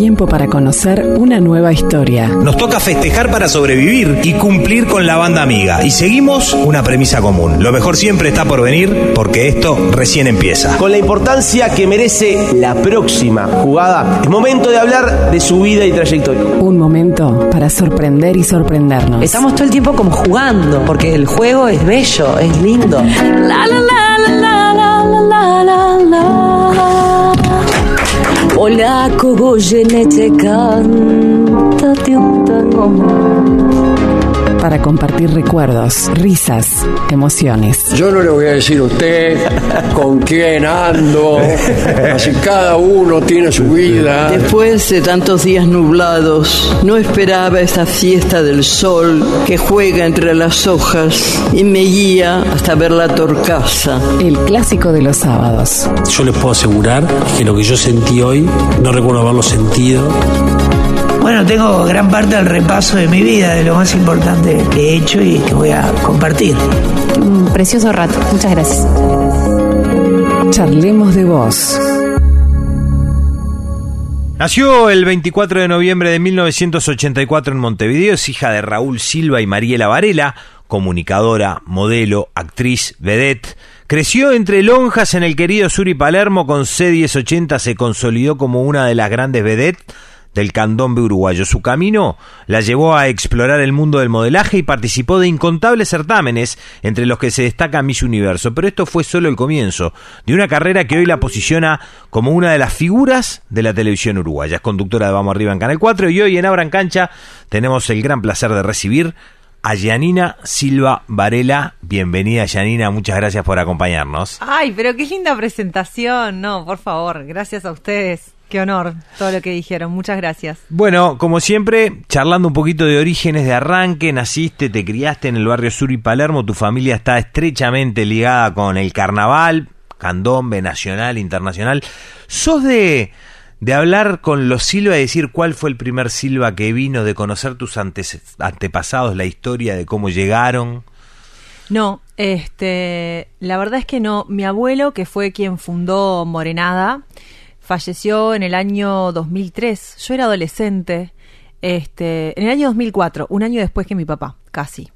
tiempo para conocer una nueva historia. Nos toca festejar para sobrevivir y cumplir con la banda amiga. Y seguimos una premisa común. Lo mejor siempre está por venir porque esto recién empieza. Con la importancia que merece la próxima jugada, es momento de hablar de su vida y trayectoria. Un momento para sorprender y sorprendernos. Estamos todo el tiempo como jugando, porque el juego es bello, es lindo. La, la, la, la, la, la, la, la, polaco, goyenete, cántate un tango más. Para compartir recuerdos, risas, emociones. Yo no le voy a decir a usted con quién ando, así cada uno tiene su vida. Después de tantos días nublados, no esperaba esta fiesta del sol que juega entre las hojas y me guía hasta ver la torcaza. El clásico de los sábados. Yo les puedo asegurar que lo que yo sentí hoy, no recuerdo haberlo sentido bueno, tengo gran parte del repaso de mi vida, de lo más importante que he hecho y que voy a compartir. Un precioso rato. Muchas gracias. Charlemos de vos. Nació el 24 de noviembre de 1984 en Montevideo, es hija de Raúl Silva y Mariela Varela, comunicadora, modelo, actriz, vedette. Creció entre lonjas en el querido Sur y Palermo, con C1080 se consolidó como una de las grandes vedettes del candombe uruguayo. Su camino la llevó a explorar el mundo del modelaje y participó de incontables certámenes, entre los que se destaca Miss Universo. Pero esto fue solo el comienzo de una carrera que hoy la posiciona como una de las figuras de la televisión uruguaya. Es conductora de Vamos Arriba en Canal 4 y hoy en Abran Cancha tenemos el gran placer de recibir a Yanina Silva Varela. Bienvenida, Yanina. Muchas gracias por acompañarnos. Ay, pero qué linda presentación. No, por favor, gracias a ustedes. Qué honor todo lo que dijeron. Muchas gracias. Bueno, como siempre, charlando un poquito de orígenes de arranque, naciste, te criaste en el barrio Sur y Palermo, tu familia está estrechamente ligada con el carnaval, candombe, nacional, internacional. ¿Sos de, de hablar con los Silva y decir cuál fue el primer Silva que vino, de conocer tus antepasados, la historia de cómo llegaron? No, este, la verdad es que no. Mi abuelo, que fue quien fundó Morenada, falleció en el año 2003. Yo era adolescente, este, en el año 2004, un año después que mi papá, casi.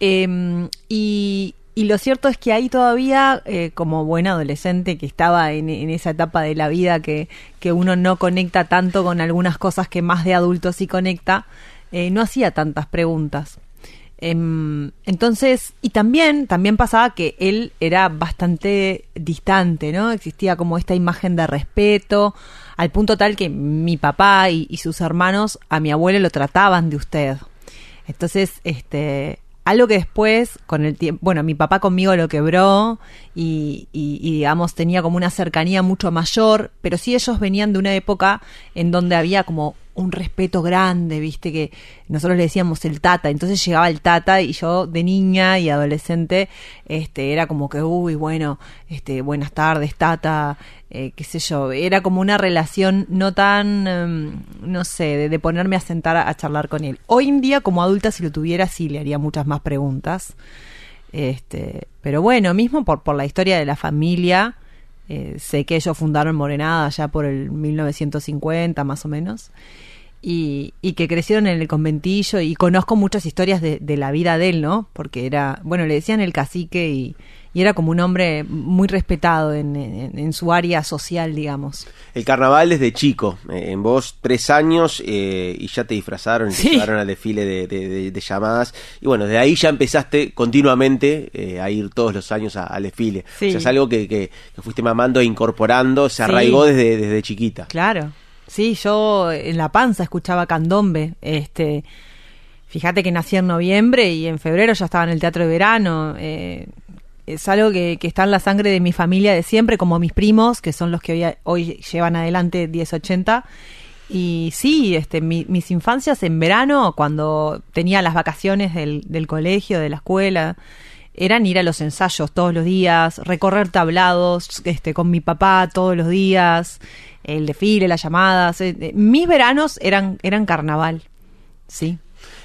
Em, y, lo cierto es que ahí todavía, eh, como buen adolescente que estaba en, esa etapa de la vida que, que, uno no conecta tanto con algunas cosas que más de adulto sí conecta, eh, no hacía tantas preguntas. Em, entonces, y también, también pasaba que él era bastante distante, ¿no? Existía como esta imagen de respeto, al punto tal que mi papá y, sus hermanos a mi abuelo lo trataban de usted. Entonces, este, algo que después, con el tiempo, bueno, mi papá conmigo lo quebró y, y, digamos, tenía como una cercanía mucho mayor, pero sí ellos venían de una época en donde había como un respeto grande, viste, que nosotros le decíamos el tata, entonces llegaba el tata y yo de niña y adolescente, este, era como que, uy, bueno, este, buenas tardes, tata, eh, qué sé yo, era como una relación no tan, em, no sé, de, ponerme a sentar a, charlar con él. Hoy en día, como adulta, si lo tuviera, sí le haría muchas más preguntas. Este, pero bueno, mismo por, por la historia de la familia, eh, sé que ellos fundaron Morenada ya por el 1950 más o menos. Y, que crecieron en el conventillo y conozco muchas historias de, de, la vida de él, ¿no? Porque era, bueno, le decían el cacique y, y era como un hombre muy respetado en, su área social, digamos. El carnaval desde chico, eh, en vos tres años y ya te disfrazaron, y te llevaron al desfile de, llamadas y bueno, de ahí ya empezaste continuamente eh, a ir todos los años al desfile. O sea, es algo que, que, fuiste mamando e incorporando, se arraigó desde, desde chiquita. Claro, sí, yo en la panza escuchaba candombe, este... Fíjate que nací en noviembre y en febrero ya estaba en el teatro de verano. Eh, es algo que, está en la sangre de mi familia de siempre, como mis primos, que son los que hoy, hoy llevan adelante 1080. Y sí, este, mis infancias en verano, cuando tenía las vacaciones del, del colegio, de la escuela, eran ir a los ensayos todos los días, recorrer tablados este, con mi papá todos los días, el desfile, las llamadas. Eh, eh, mis veranos eran, eran carnaval, sí.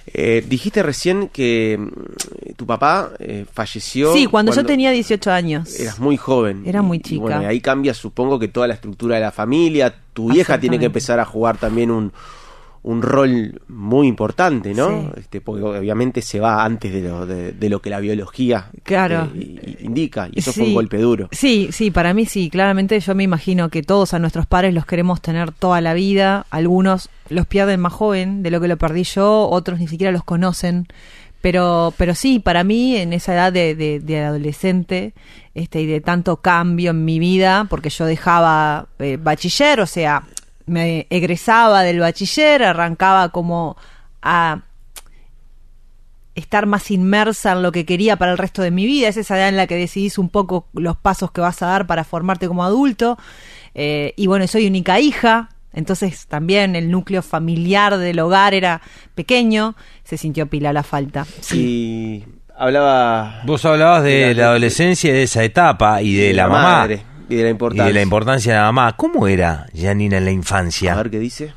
Eh, dijiste recién que mm, tu papá eh, falleció. Sí, cuando, yo tenía 18 años. Eras muy joven. Era muy Y- y chica. bueno, y ahí cambia, supongo que toda la estructura de la familia. Tu vieja tiene que empezar a jugar también un, un rol muy importante, ¿no? Sí. Este, porque obviamente se va antes de lo, de, de lo que la biología Claro. eh, i- indica. Y eso fue Sí. un golpe duro. Sí, sí, para mí sí. Claramente yo me imagino que todos a nuestros padres los queremos tener toda la vida. Algunos los pierden más joven de lo que lo perdí yo, otros ni siquiera los conocen. Pero, pero sí, para mí en esa edad de, de- de adolescente este, y de tanto cambio en mi vida, porque yo dejaba eh, bachiller, o sea, me egresaba del bachiller, arrancaba como a estar más inmersa en lo que quería para el resto de mi vida. Es esa edad en la que decidís un poco los pasos que vas a dar para formarte como adulto. Eh, y bueno, soy única hija, entonces también el núcleo familiar del hogar era pequeño, se sintió pila la falta. Y hablaba. Vos hablabas de de la adolescencia y de esa etapa y de la, mamá. madre y de la Y importancia. de la importancia de la mamá. ¿Cómo era Janina en la infancia? A ver qué dice.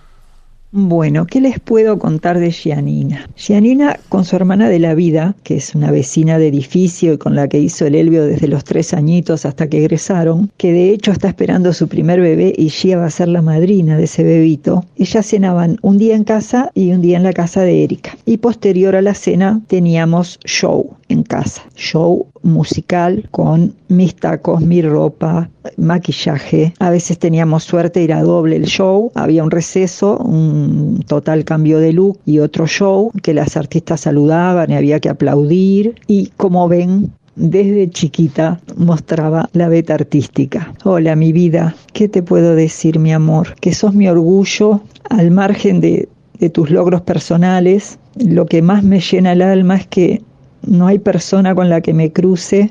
Bueno, ¿qué les puedo contar de Gianina? Gianina, con su hermana de la vida, que es una vecina de edificio y con la que hizo el Elvio desde los tres añitos hasta que egresaron, que de hecho está esperando su primer bebé y Gia va a ser la madrina de ese bebito, ellas cenaban un día en casa y un día en la casa de Erika. Y posterior a la cena teníamos show en casa, show musical con mis tacos, mi ropa, maquillaje. A veces teníamos suerte, era doble el show, había un receso, un total cambio de look y otro show que las artistas saludaban y había que aplaudir. Y como ven, desde chiquita mostraba la beta artística. Hola, mi vida, ¿qué te puedo decir, mi amor? Que sos mi orgullo al margen de, de tus logros personales. Lo que más me llena el alma es que no hay persona con la que me cruce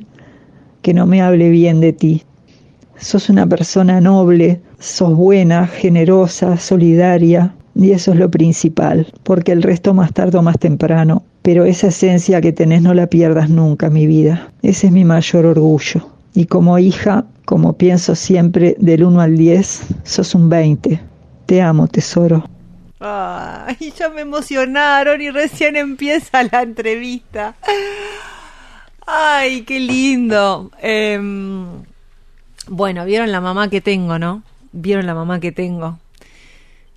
que no me hable bien de ti. Sos una persona noble, sos buena, generosa, solidaria, y eso es lo principal, porque el resto más tarde o más temprano. Pero esa esencia que tenés no la pierdas nunca, mi vida. Ese es mi mayor orgullo. Y como hija, como pienso siempre, del 1 al 10, sos un 20. Te amo, tesoro. Ay, ya me emocionaron y recién empieza la entrevista. Ay, qué lindo. Em, bueno, vieron la mamá que tengo, ¿no? Vieron la mamá que tengo.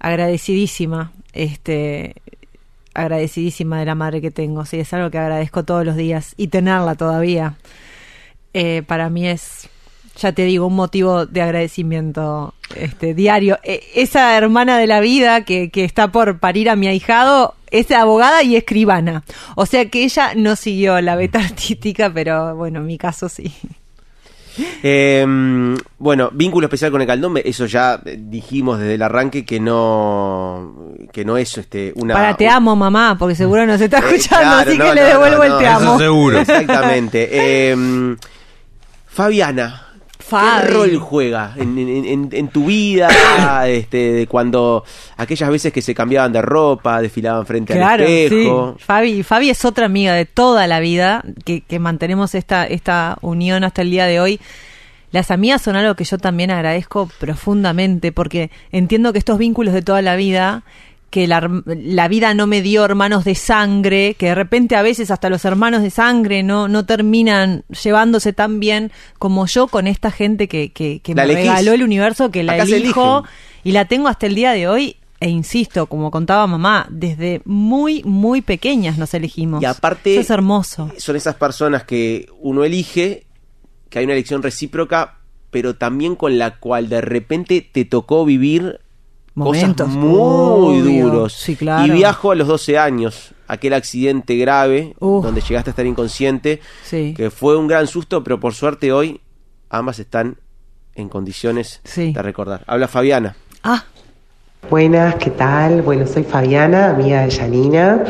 Agradecidísima, este, agradecidísima de la madre que tengo. Sí, es algo que agradezco todos los días y tenerla todavía. eh, para mí es, ya te digo, un motivo de agradecimiento este diario. Eh, esa hermana de la vida que, que está por parir a mi ahijado es abogada y escribana. O sea que ella no siguió la beta artística, pero bueno, en mi caso sí. Eh, bueno, vínculo especial con el candombe, eso ya eh, dijimos desde el arranque que no que no es este una Para te amo, mamá, porque seguro nos está Eh, escuchando, claro, así no, que le devuelvo no, el te eso amo. seguro. Exactamente. Eh, Fabiana, Fabi. ¿qué rol juega en, en- tu vida? este, de cuando aquellas veces que se cambiaban de ropa, desfilaban frente Claro, al espejo. sí. Fabi, Fabi es otra amiga de toda la vida, que, que mantenemos esta, esta unión hasta el día de hoy. Las amigas son algo que yo también agradezco profundamente, porque entiendo que estos vínculos de toda la vida, que la, la vida no me dio hermanos de sangre, que de repente a veces hasta los hermanos de sangre no, no terminan llevándose tan bien como yo con esta gente que, que, que me elegís. regaló el universo, que la Acá elijo y la tengo hasta el día de hoy. E insisto, como contaba mamá, desde muy, muy pequeñas nos elegimos. Y aparte- Eso es hermoso. Son esas personas que uno elige, que hay una elección recíproca, pero también con la cual de repente te tocó vivir Momentos, cosas muy obvio. duros. Sí, claro. Y viajo a los 12 años, aquel accidente grave, Uf. donde llegaste a estar inconsciente, Sí. que fue un gran susto, pero por suerte hoy ambas están en condiciones Sí. de recordar. Habla Fabiana. Ah, Buenas, ¿qué tal? Bueno, soy Fabiana, amiga de Janina.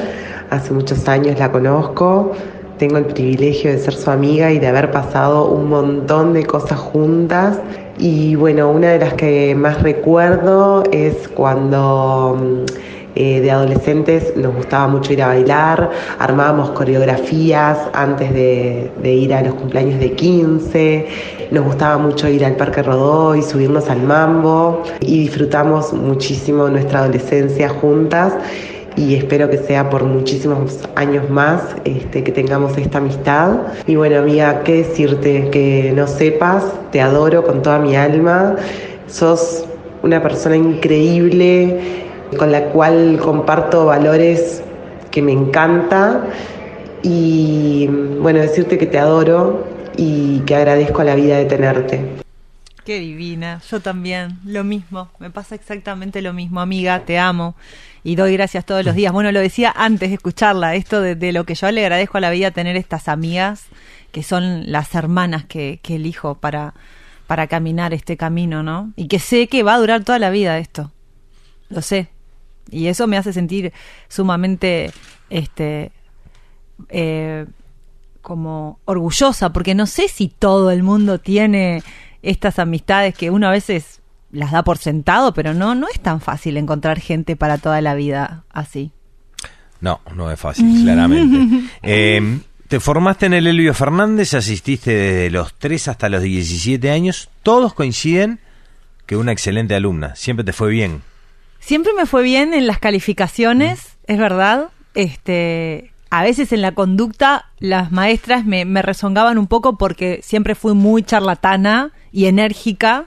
Hace muchos años la conozco. Tengo el privilegio de ser su amiga y de haber pasado un montón de cosas juntas. Y bueno, una de las que más recuerdo es cuando mm, eh, de adolescentes nos gustaba mucho ir a bailar, armábamos coreografías antes de, de ir a los cumpleaños de 15, nos gustaba mucho ir al Parque Rodó y subirnos al mambo y disfrutamos muchísimo nuestra adolescencia juntas. Y espero que sea por muchísimos años más este, que tengamos esta amistad. Y bueno, amiga, ¿qué decirte? Que no sepas, te adoro con toda mi alma, sos una persona increíble con la cual comparto valores que me encanta y bueno, decirte que te adoro y que agradezco a la vida de tenerte. Qué divina, yo también, lo mismo, me pasa exactamente lo mismo, amiga, te amo y doy gracias todos los días. Bueno, lo decía antes de escucharla, esto de, lo que yo le agradezco a la vida tener estas amigas que son las hermanas que, que elijo para, para caminar este camino, ¿no? Y que sé que va a durar toda la vida esto, lo sé. Y eso me hace sentir sumamente, este, eh, como orgullosa, porque no sé si todo el mundo tiene estas amistades que uno a veces las da por sentado, pero no, no es tan fácil encontrar gente para toda la vida así. No, no es fácil, claramente. Eh, te formaste en el Elvio Fernández, asististe desde los 3 hasta los 17 años. Todos coinciden que una excelente alumna. Siempre te fue bien. Siempre me fue bien en las calificaciones, es verdad. Este, a veces en la conducta las maestras me, me rezongaban un poco porque siempre fui muy charlatana y enérgica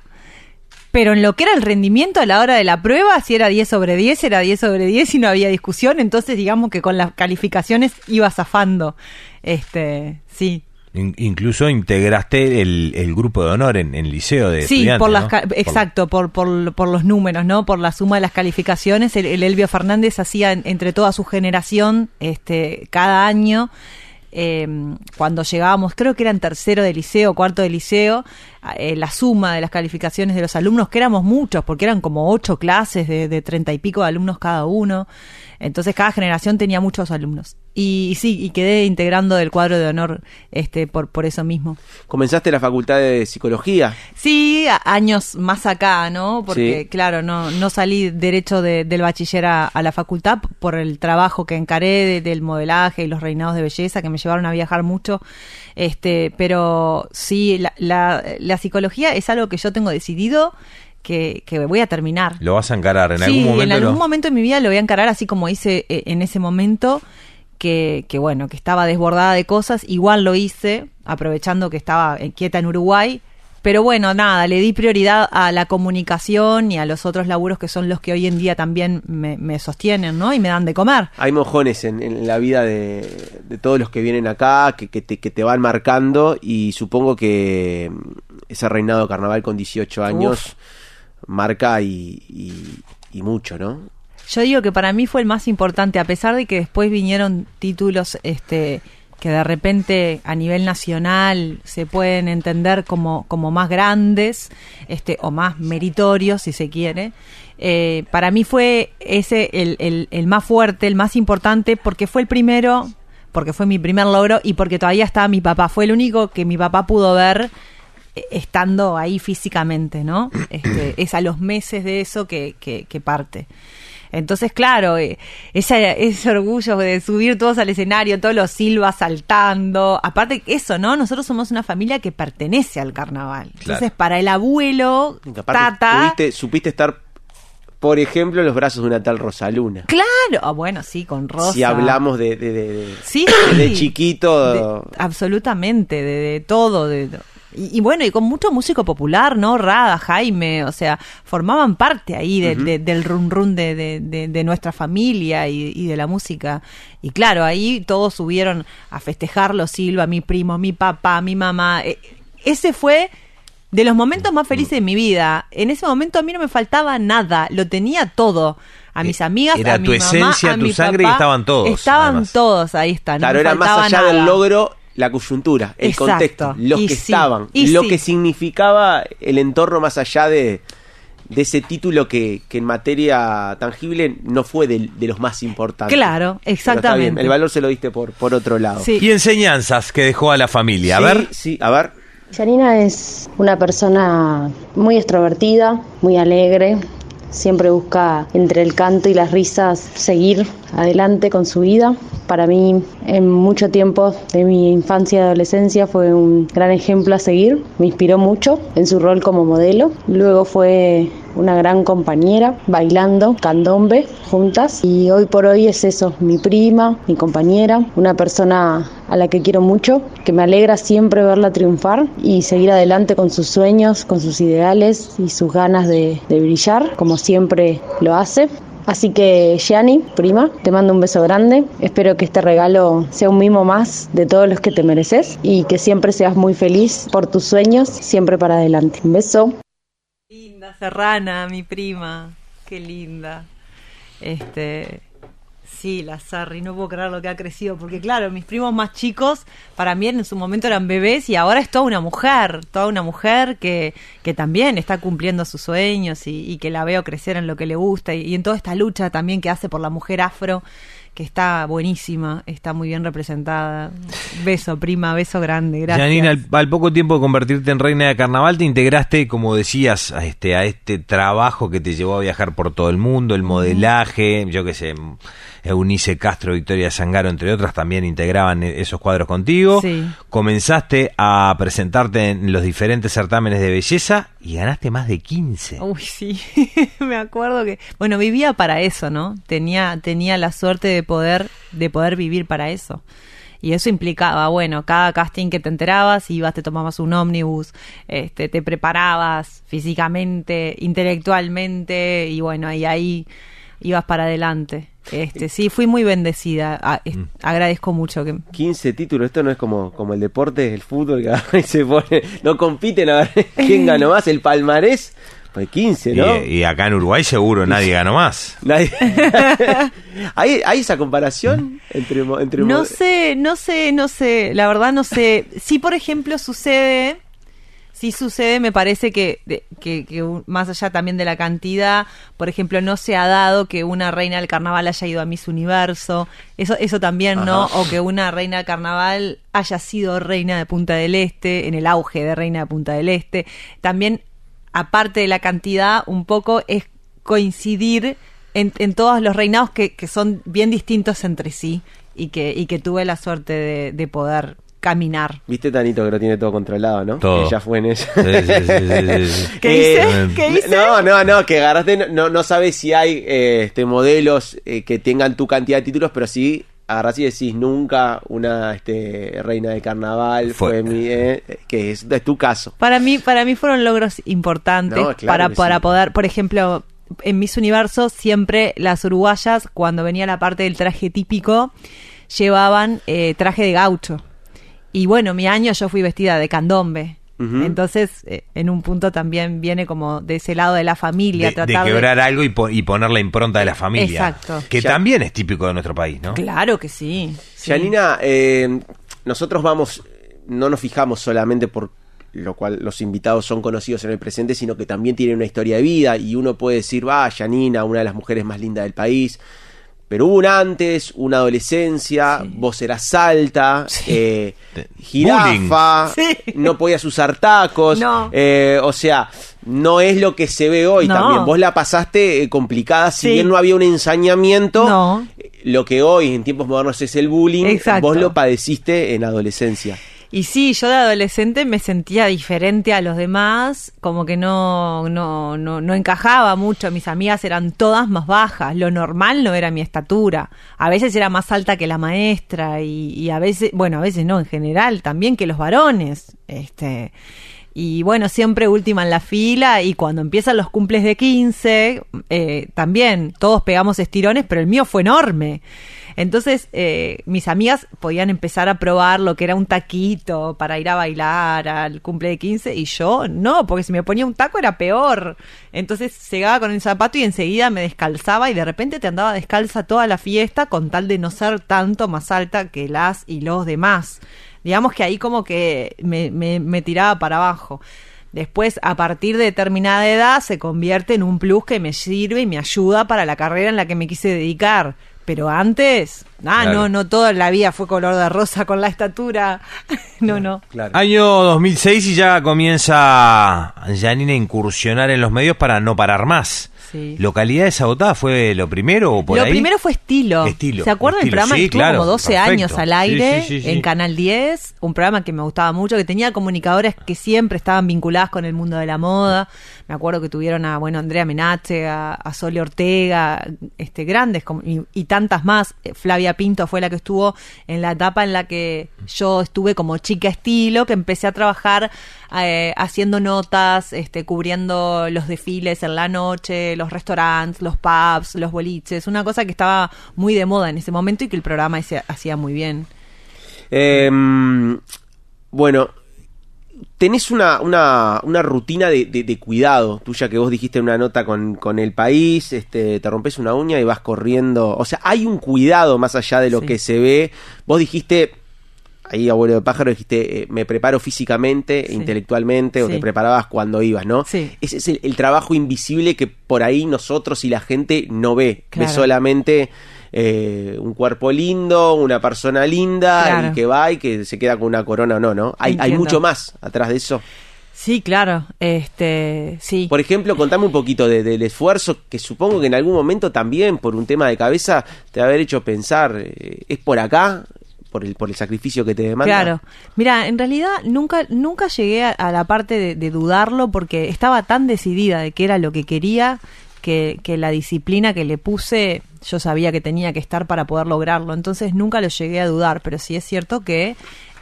pero en lo que era el rendimiento a la hora de la prueba, si era 10 sobre 10, era 10 sobre 10 y no había discusión, entonces digamos que con las calificaciones iba zafando. Este, sí. incluso integraste el, grupo de honor en el liceo de sí, por las exacto, por, por, por, los números, ¿no? Por la suma de las calificaciones, el, Elvio Fernández hacía entre toda su generación, este, cada año eh, cuando llegábamos, creo que eran tercero de liceo, cuarto de liceo, eh, la suma de las calificaciones de los alumnos, que éramos muchos, porque eran como ocho clases de treinta y pico de alumnos cada uno. Entonces cada generación tenía muchos alumnos. Y, sí, y quedé integrando el cuadro de honor este por, por eso mismo. ¿Comenzaste la facultad de psicología? Sí, años más acá, ¿no? Porque claro, no, no salí derecho del bachiller a, la facultad por el trabajo que encaré del modelaje y los reinados de belleza que me llevaron a viajar mucho. Este, pero sí, la, la, la psicología es algo que yo tengo decidido que, voy a terminar. Lo vas a encarar en algún momento. En algún momento de mi vida lo voy a encarar así como hice eh, en ese momento. Que, que, bueno, que estaba desbordada de cosas, igual lo hice, aprovechando que estaba quieta en Uruguay, pero bueno, nada, le di prioridad a la comunicación y a los otros laburos que son los que hoy en día también me, sostienen, ¿no? Y me dan de comer. Hay mojones en, la vida de, todos los que vienen acá, que, que, te, van marcando y supongo que ese reinado de carnaval con 18 años marca y, mucho, ¿no? Yo digo que para mí fue el más importante, a pesar de que después vinieron títulos este, que de repente a nivel nacional se pueden entender como, como más grandes este, o más meritorios, si se quiere. Eh, para mí fue ese el, el, más fuerte, el más importante, porque fue el primero, porque fue mi primer logro y porque todavía estaba mi papá. Fue el único que mi papá pudo ver estando ahí físicamente, ¿no? Este, es a los meses de eso que, que, parte. Entonces, claro, eh, ese, ese, orgullo de subir todos al escenario, todos los silbas saltando. Aparte, eso, ¿no? Nosotros somos una familia que pertenece al carnaval. Entonces, para el abuelo, Tata. supiste estar, por ejemplo, en los brazos de una tal Rosaluna. Claro, ah, bueno, sí, con Rosa. Si hablamos de, de, de, chiquito. absolutamente, de, todo. de y, bueno, y con mucho músico popular, ¿no? Rada, Jaime, o sea, formaban parte ahí del run run de, de, nuestra familia y, de la música. Y claro, ahí todos subieron a festejarlo, Silva, mi primo, mi papá, mi mamá. E, ese fue de los momentos más felices de mi vida. En ese momento a mí no me faltaba nada, lo tenía todo. A mis eh, amigas, era a mi tu esencia, tu sangre y estaban todos. Estaban todos, ahí están. Claro, era más allá del logro la coyuntura, el contexto, los que estaban, lo que significaba el entorno más allá de, de ese título que, que, en materia tangible no fue de, los más importantes. Claro, exactamente. El valor se lo diste por, por otro lado. Y enseñanzas que dejó a la familia. A ver. Sí, a ver. Janina es una persona muy extrovertida, muy alegre, siempre busca entre el canto y las risas seguir adelante con su vida. Para mí, en mucho tiempo de mi infancia y adolescencia fue un gran ejemplo a seguir, me inspiró mucho en su rol como modelo. Luego fue una gran compañera, bailando candombe juntas. Y hoy por hoy es eso, mi prima, mi compañera, una persona a la que quiero mucho, que me alegra siempre verla triunfar y seguir adelante con sus sueños, con sus ideales y sus ganas de, brillar, como siempre lo hace. Así que, Gianni, prima, te mando un beso grande. Espero que este regalo sea un mimo más de todos los que te mereces y que siempre seas muy feliz por tus sueños, siempre para adelante. Un beso. Serrana, mi prima. Qué linda. Este, Sí, la Sarri, no puedo creer lo que ha crecido, porque claro, mis primos más chicos para mí en su momento eran bebés y ahora es toda una mujer, toda una mujer que, que también está cumpliendo sus sueños y, que la veo crecer en lo que le gusta y, en toda esta lucha también que hace por la mujer afro que está buenísima, está muy bien representada. Beso, prima, beso grande, gracias. Janina, al, poco tiempo de convertirte en reina de carnaval, te integraste, como decías, a este, a este trabajo que te llevó a viajar por todo el mundo, el modelaje, yo qué sé, Eunice Castro, Victoria Sangaro, entre otras, también integraban e-, esos cuadros contigo. Comenzaste a presentarte en los diferentes certámenes de belleza y ganaste más de 15. Uy, sí, me acuerdo que, bueno, vivía para eso, ¿no? Tenía, tenía la suerte de poder, de poder vivir para eso. Y eso implicaba, bueno, cada casting que te enterabas, ibas, te tomabas un ómnibus, este, te preparabas físicamente, intelectualmente, y bueno, y ahí ibas para adelante. Este, sí, fui muy bendecida. Mm. Agradezco mucho que 15 títulos, esto no es como, como el deporte, el fútbol que se pone, no compiten a ver quién ganó más, el palmarés. Pues 15, ¿no? Y, acá en Uruguay seguro nadie ganó más. Nadie. ¿Hay, ¿Hay, esa comparación entre, entre No sé, no sé, no sé. La verdad no sé. Sí, por ejemplo, sucede sí sucede, me parece que, que, más allá también de la cantidad, por ejemplo, no se ha dado que una reina del carnaval haya ido a Miss Universo, eso, eso también, ¿no? O que una reina del carnaval haya sido reina de Punta del Este, en el auge de reina de Punta del Este. También, aparte de la cantidad, un poco es coincidir en, en todos los reinados que, que, son bien distintos entre sí y que, y que tuve la suerte de, de poder caminar. Viste, Tanito, que lo tiene todo controlado, ¿no? Todo. Que ya fue en eso. ¿Qué hice? ¿Qué hice? No, no, no, que agarraste, no, no sabes si hay eh, este modelos eh, que tengan tu cantidad de títulos, pero sí agarrás y decís nunca una este, reina de carnaval fue, mi, eh, que es, de tu caso. Para mí, para mí fueron logros importantes para, para poder, por ejemplo, en Miss Universo siempre las uruguayas, cuando venía la parte del traje típico, llevaban traje de gaucho. Y bueno, mi año yo fui vestida de candombe. Entonces, eh, en un punto también viene como de ese lado de la familia. De, tratar de quebrar algo y, poner la impronta de la familia. Exacto. Que también es típico de nuestro país, ¿no? Claro que sí. Janina, eh, nosotros vamos, no nos fijamos solamente por lo cual los invitados son conocidos en el presente, sino que también tienen una historia de vida y uno puede decir, va, Janina, una de las mujeres más lindas del país pero hubo un antes, una adolescencia, vos eras alta, eh, jirafa, no podías usar tacos, eh, o sea, no es lo que se ve hoy. También. Vos la pasaste eh, complicada, si bien no había un ensañamiento, lo que hoy en tiempos modernos es el bullying, vos lo padeciste en adolescencia. Y sí, yo de adolescente me sentía diferente a los demás, como que no, no, no, no encajaba mucho. Mis amigas eran todas más bajas. Lo normal no era mi estatura. A veces era más alta que la maestra y, y a veces, bueno, a veces no, en general, también que los varones. Este, y bueno, siempre última en la fila y cuando empiezan los cumples de 15, eh, también todos pegamos estirones, pero el mío fue enorme. Entonces, eh, mis amigas podían empezar a probar lo que era un taquito para ir a bailar al cumple de 15 y yo no, porque si me ponía un taco era peor. Entonces llegaba con el zapato y enseguida me descalzaba y de repente te andaba descalza toda la fiesta con tal de no ser tanto más alta que las y los demás. Digamos que ahí como que me, me, me tiraba para abajo. Después, a partir de determinada edad, se convierte en un plus que me sirve y me ayuda para la carrera en la que me quise dedicar pero antes, ah, no, no toda la vida fue color de rosa con la estatura. no, no. Año 2006 y ya comienza Janine a incursionar en los medios para no parar más. Sí. ¿Localidades agotadas fue lo primero o por lo ahí? primero fue estilo. Estilo, ¿Se acuerdan estilo, del programa sí, que estuvo claro, como 12 perfecto. años al aire sí, sí, sí. en Canal 10? Un programa que me gustaba mucho, que tenía comunicadoras que siempre estaban vinculadas con el mundo de la moda. Me acuerdo que tuvieron a, bueno, Andrea Menache, a, a Sole Ortega, este, grandes y, y tantas más. Eh, Flavia Pinto fue la que estuvo en la etapa en la que yo estuve como chica estilo, que empecé a trabajar eh, haciendo notas, este, cubriendo los desfiles en la noche, los restaurantes, los pubs, los boliches, una cosa que estaba muy de moda en ese momento y que el programa hacía muy bien. Em, bueno, tenés una, una, una rutina de, de- de cuidado tuya que vos dijiste en una nota con, con el país, este, te rompes una uña y vas corriendo. O sea, hay un cuidado más allá de lo Sí. que se ve. Vos dijiste, ahí abuelo de pájaro, dijiste, eh, me preparo físicamente, Sí. intelectualmente, o te preparabas cuando ibas, ¿no? Sí. Ese es el, el trabajo invisible que por ahí nosotros y la gente no ve. Ve Claro. solamente eh, un cuerpo lindo, una persona linda, Claro. y que va y que se queda con una corona o no, ¿no? Hay, mucho más atrás de eso. Sí, claro, este, sí. Por ejemplo, contame un poquito de- del esfuerzo que supongo que en algún momento también, por un tema de cabeza, te haber hecho pensar, eh, ¿es por acá? Por el, por el sacrificio que te demanda. Claro. Mira, en realidad nunca, nunca llegué a, a la parte de, de dudarlo porque estaba tan decidida de que era lo que quería que, que la disciplina que le puse yo sabía que tenía que estar para poder lograrlo. Entonces nunca lo llegué a dudar, pero sí es cierto que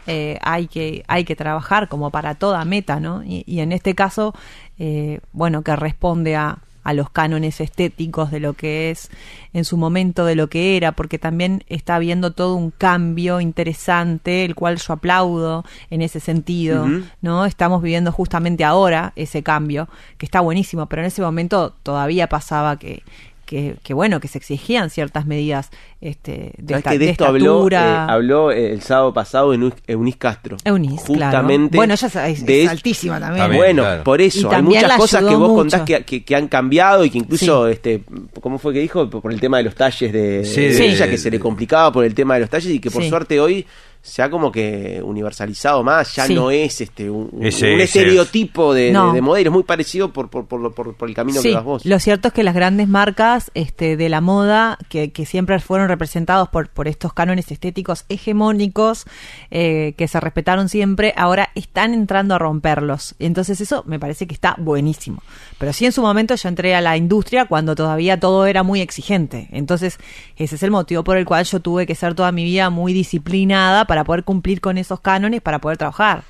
eh, hay que hay que trabajar como para toda meta, ¿no? Y, en este caso, eh, bueno, que responde a a los cánones estéticos de lo que es en su momento de lo que era, porque también está habiendo todo un cambio interesante, el cual yo aplaudo en ese sentido. ¿no? Estamos viviendo justamente ahora ese cambio, que está buenísimo, pero en ese momento todavía pasaba que que, que, bueno, que se exigían ciertas medidas este, de, ¿Sabés esta- que de de esto habló, eh, habló eh, el sábado pasado en Eunice Castro? Eunice, claro. Justamente. Bueno, ella es- altísima también. Bueno, claro. por eso. Hay muchas cosas que vos mucho. contás que, que- que han cambiado y que incluso, este, ¿cómo fue que dijo? Por el tema de los talles de, Sí, de sí. ella, que se le complicaba por el tema de los talles y que por Sí. suerte hoy se ha como que universalizado más, ya Sí. no es este un, Ese- estereotipo de, No. de, de modelo, es muy parecido por, por, por, por- por el camino Sí, que vas vos. lo cierto es que las grandes marcas este, de la moda, que, que siempre fueron representados por, por estos cánones estéticos hegemónicos, eh, que se respetaron siempre, ahora están entrando a romperlos. Entonces eso me parece que está buenísimo. Pero sí en su momento yo entré a la industria cuando todavía todo era muy exigente. Entonces ese es el motivo por el cual yo tuve que ser toda mi vida muy disciplinada para poder cumplir con esos cánones, para poder trabajar.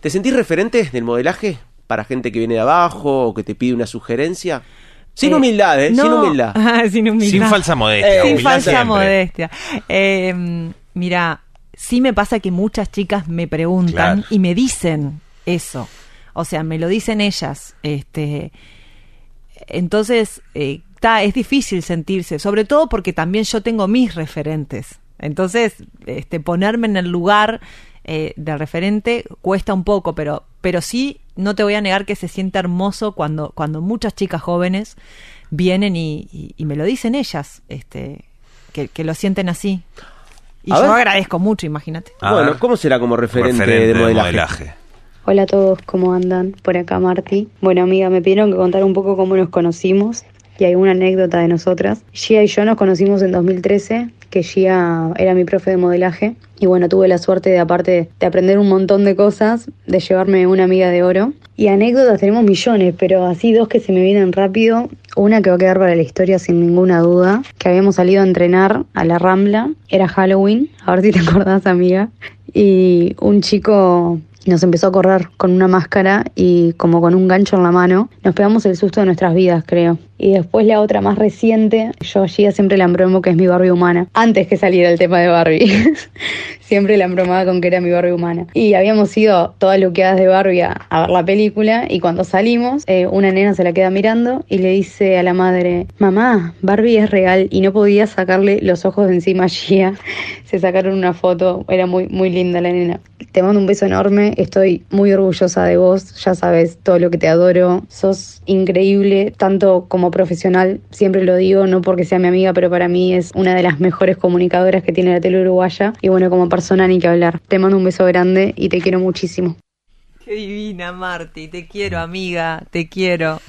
¿Te sentís referente del modelaje para gente que viene de abajo o que te pide una sugerencia? Sin Eh, humildad, ¿eh? Sin humildad. Sin humildad. Sin falsa modestia. Eh, Sin falsa siempre. modestia. Eh, mira, sí me pasa que muchas chicas me preguntan Claro. y me dicen eso. O sea, me lo dicen ellas. Este, entonces, eh, ta, es difícil sentirse, sobre todo porque también yo tengo mis referentes. Entonces, este, ponerme en el lugar eh, de referente cuesta un poco, pero, pero sí, no te voy a negar que se siente hermoso cuando, cuando muchas chicas jóvenes vienen y, y- y me lo dicen ellas, este, que, que lo sienten así. Y A yo ver. agradezco mucho, imagínate. A bueno, ver. ¿cómo será como referente, Referente de de modelaje? modelaje. Hola a todos, ¿cómo andan? Por acá Marti. Bueno amiga, me pidieron que contara un poco cómo nos conocimos y hay una anécdota de nosotras. Gia y yo nos conocimos en 2013, que Gia era mi profe de modelaje y bueno, tuve la suerte de aparte de aprender un montón de cosas, de llevarme una amiga de oro. Y anécdotas tenemos millones, pero así dos que se me vienen rápido. Una que va a quedar para la historia sin ninguna duda, que habíamos salido a entrenar a la Rambla, era Halloween, a ver si te acordás amiga, y un chico nos empezó a correr con una máscara y como con un gancho en la mano. Nos pegamos el susto de nuestras vidas, creo. Y después la otra más reciente, yo a Gia siempre la embromo que es mi Barbie humana. Antes que saliera el tema de Barbie. siempre la embromaba con que era mi Barbie humana. Y habíamos ido todas luqueadas de Barbie a, a ver la película y cuando salimos, eh, una nena se la queda mirando y le dice a la madre, mamá, Barbie es real y no podía sacarle los ojos de encima a Gia. Se sacaron una foto, era muy, muy linda la nena. Te mando un beso enorme, estoy muy orgullosa de vos, ya sabes todo lo que te adoro, sos increíble, tanto como profesional, siempre lo digo, no porque sea mi amiga, pero para mí es una de las mejores comunicadoras que tiene la tele uruguaya y bueno, como persona ni que hablar. Te mando un beso grande y te quiero muchísimo. Qué divina, Marti. Te quiero, amiga. Te quiero.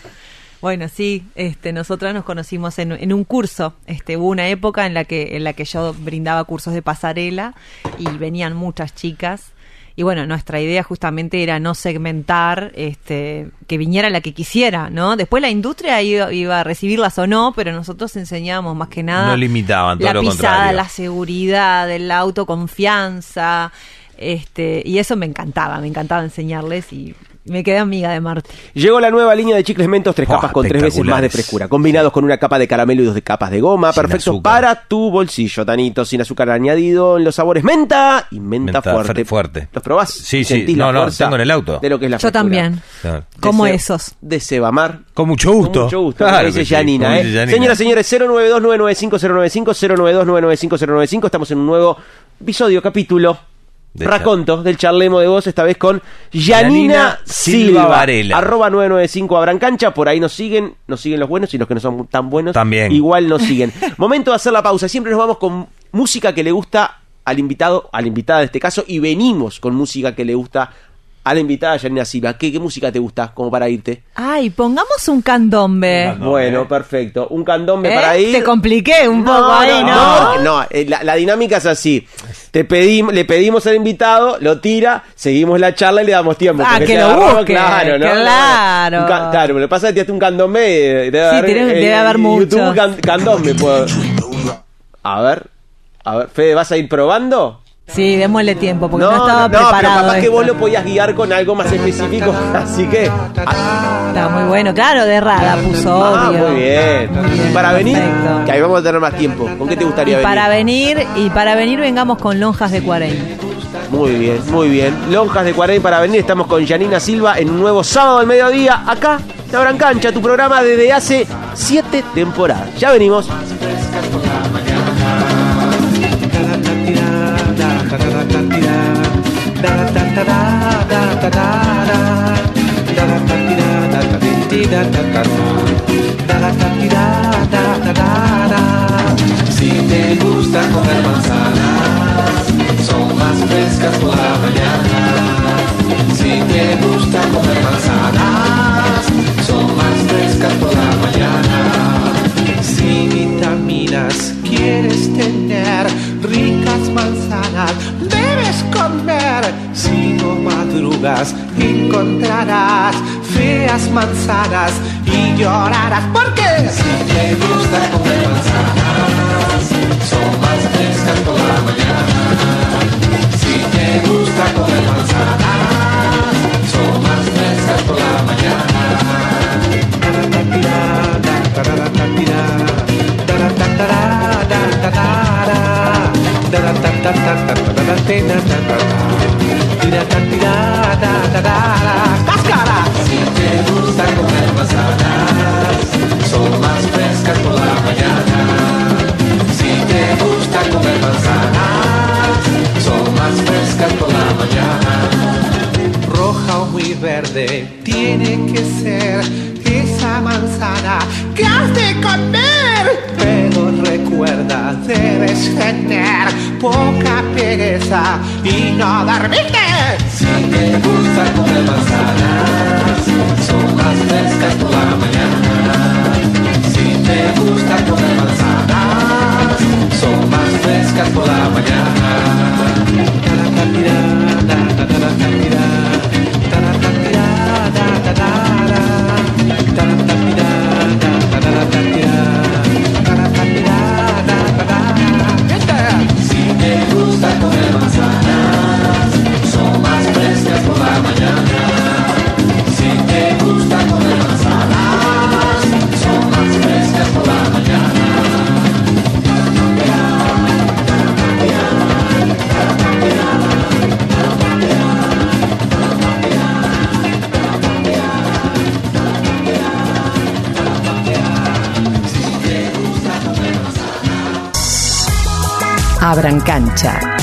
Bueno, sí, este, nosotras nos conocimos en, un curso. Este, hubo una época en la que en la que yo brindaba cursos de pasarela y venían muchas chicas. Y bueno, nuestra idea justamente era no segmentar, este, que viniera la que quisiera, ¿no? Después la industria iba, iba a recibirlas o no, pero nosotros enseñábamos más que nada No limitaban, todo la lo pisada, contrario. la seguridad, la autoconfianza, este, y eso me encantaba, me encantaba enseñarles y me quedé amiga de Marti. Llegó la nueva línea de chicles mentos, tres Oh, capas con tres veces más de frescura, combinados con una capa de caramelo y dos de capas de goma, Sin azúcar. para tu bolsillo, Tanito, sin azúcar añadido en los sabores menta y menta, Menta fuerte. fuerte. ¿Los probás? Sí, sí. ¿Sentís No, no, tengo en el auto. De lo que es la Yo frescura. también. Claro. Como esos. De Cebamar. Con mucho gusto. Con mucho gusto, Claro dice sí, Janina, ¿eh? Janina. Señoras, señores, 092-995-095, 092-995-095. Estamos en un nuevo episodio, capítulo, De raconto del charlemo de voz, esta vez con Janina Janina Silva Silva Varela. Arroba 995 Abran Cancha, por ahí nos siguen, nos siguen los buenos y los que no son tan buenos También. igual nos siguen. Momento de hacer la pausa. Siempre nos vamos con música que le gusta al invitado, a la invitada de este caso, y venimos con música que le gusta a la invitada Janina Silva. ¿Qué, qué música te gusta como para irte? Ay, pongamos un candombe. Bueno, perfecto. Un candombe ¿Eh? para ir. Te compliqué un poco ahí, ¿no? No, no, eh, la, la dinámica es así. Te pedimos, le pedimos al invitado, lo tira, seguimos la charla y le damos tiempo. Ah, que lo agarró, busque, claro, ¿no? claro. Un ca- claro, lo que pasa es que tiraste un candombe. eh, Debe Sí, haber, tiene- eh, debe haber muchos. YouTube can- candombe. puedo- A ver, a ver, Fede, ¿vas a ir probando? Sí, démosle tiempo porque no, estaba pero preparado. capaz que vos lo podías guiar con algo más específico. Así que. Está muy bueno, claro, de rada puso, Ah, obvio. muy bien. Y para venir, que ahí vamos a tener más tiempo. ¿Con qué te Y gustaría venir? para venir, y para venir vengamos con lonjas de 40. Muy bien, muy bien. Lonjas de 40 para venir. Estamos con Janina Silva en un nuevo sábado al mediodía. Acá, en Cancha, tu programa desde hace siete temporadas. Ya venimos. Si te gusta comer manzanas, son más frescas por la mañana. Si te gusta comer manzanas, son más frescas por la mañana. Si vitaminas quieres tener, ricas manzanas debes comer. Si no madrugas, encontrarás feas manzanas y llorarás. porque Si te gusta comer manzanas, son más frescas por la mañana. Si te gusta comer manzanas,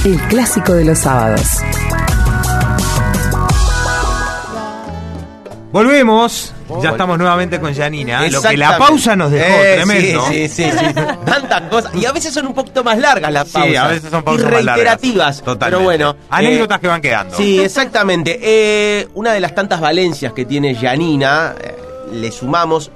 El clásico de los sábados. Volvemos. Ya estamos nuevamente con Janina. Lo que la Exactamente. pausa nos dejó Eh, tremendo. Sí, sí, sí, sí. Tantas cosas. Y a veces son un poquito más largas las pausas. Sí, a veces son pausas y más largas. reiterativas. Totalmente. Pero bueno. Anécdotas eh, que van quedando. Sí, exactamente. Eh, una de las tantas valencias que tiene Janina, eh, le sumamos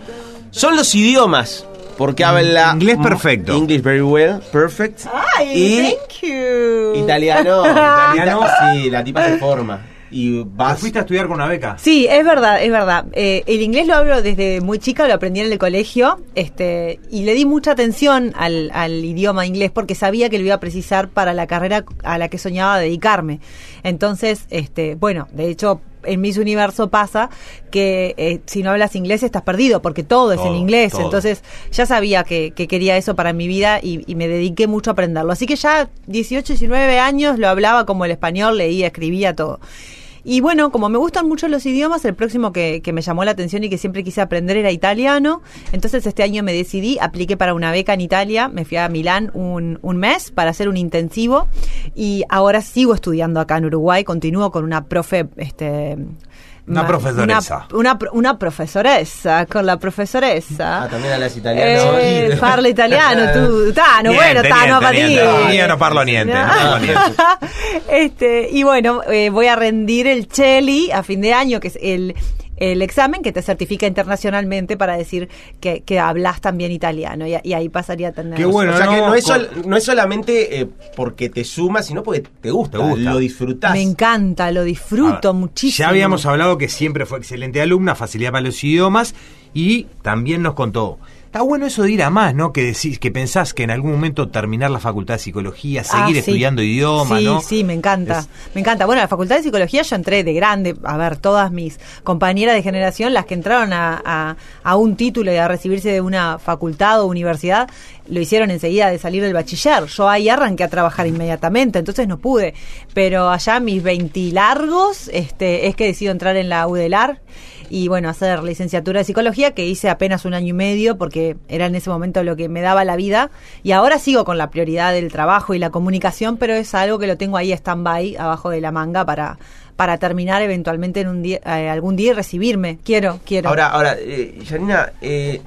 Son los idiomas. Porque habla. Inglés perfecto. English very well, perfect. Ay, y thank you. italiano. italiano, sí, la tipa se forma. Y vas. ¿Fuiste a estudiar con una beca? Sí, es verdad, es verdad. Eh, el inglés lo hablo desde muy chica, lo aprendí en el colegio, este, y le di mucha atención al, al idioma inglés porque sabía que lo iba a precisar para la carrera a la que soñaba dedicarme. Entonces, este, bueno, de hecho, en Miss Universo pasa que eh, si no hablas inglés estás perdido porque todo, es en inglés. todo. Entonces ya sabía que, que quería eso para mi vida y, y me dediqué mucho a aprenderlo. Así que ya 18, 19 años lo hablaba como el español, leía, escribía todo. Y bueno, como me gustan mucho los idiomas, el próximo que, que me llamó la atención y que siempre quise aprender era italiano. Entonces este año me decidí, apliqué para una beca en Italia, me fui a Milán un, un mes para hacer un intensivo y ahora sigo estudiando acá en Uruguay, continúo con una profe... Este, Una profesoresa. Una, una, pro- una profesoresa, con la profesoresa. Ah, también hablas italiano. Eh, parla italiano, tu, Tano, bueno, Niente, Tano, niente, niente. No, parlo niente, No. parlo niente. este, y bueno, eh, voy a rendir el Cheli a fin de año, que es el, el examen que te certifica internacionalmente para decir que, que hablas también italiano. Y, y ahí pasaría a tener. o sea que no es, sol- no es solamente eh, porque te suma, sino porque te gusta, gusta. lo disfrutás. Me encanta, lo disfruto muchísimo. Ya habíamos hablado que siempre fue excelente alumna, facilidad para los idiomas y también nos contó. Está bueno eso de ir a más, ¿no? Que decís, que pensás que en algún momento terminar la facultad de psicología, Ah, seguir sí. estudiando idiomas, sí, ¿no? Sí, me encanta. Es- Me encanta. Bueno, a la Facultad de Psicología yo entré de grande. A ver, todas mis compañeras de generación, las que entraron a, a- a un título y a recibirse de una facultad o universidad, lo hicieron enseguida de salir del bachiller. Yo ahí arranqué a trabajar inmediatamente, entonces no pude. Pero allá mis 20 largos, este, es que decido entrar en la UDELAR y bueno, hacer licenciatura de psicología que hice apenas un año y medio porque era en ese momento lo que me daba la vida y ahora sigo con la prioridad del trabajo y la comunicación, pero es algo que lo tengo ahí stand-by abajo de la manga para para terminar eventualmente en un día, eh, algún día y recibirme. Quiero, quiero. Ahora, ahora, eh, Janina, eh,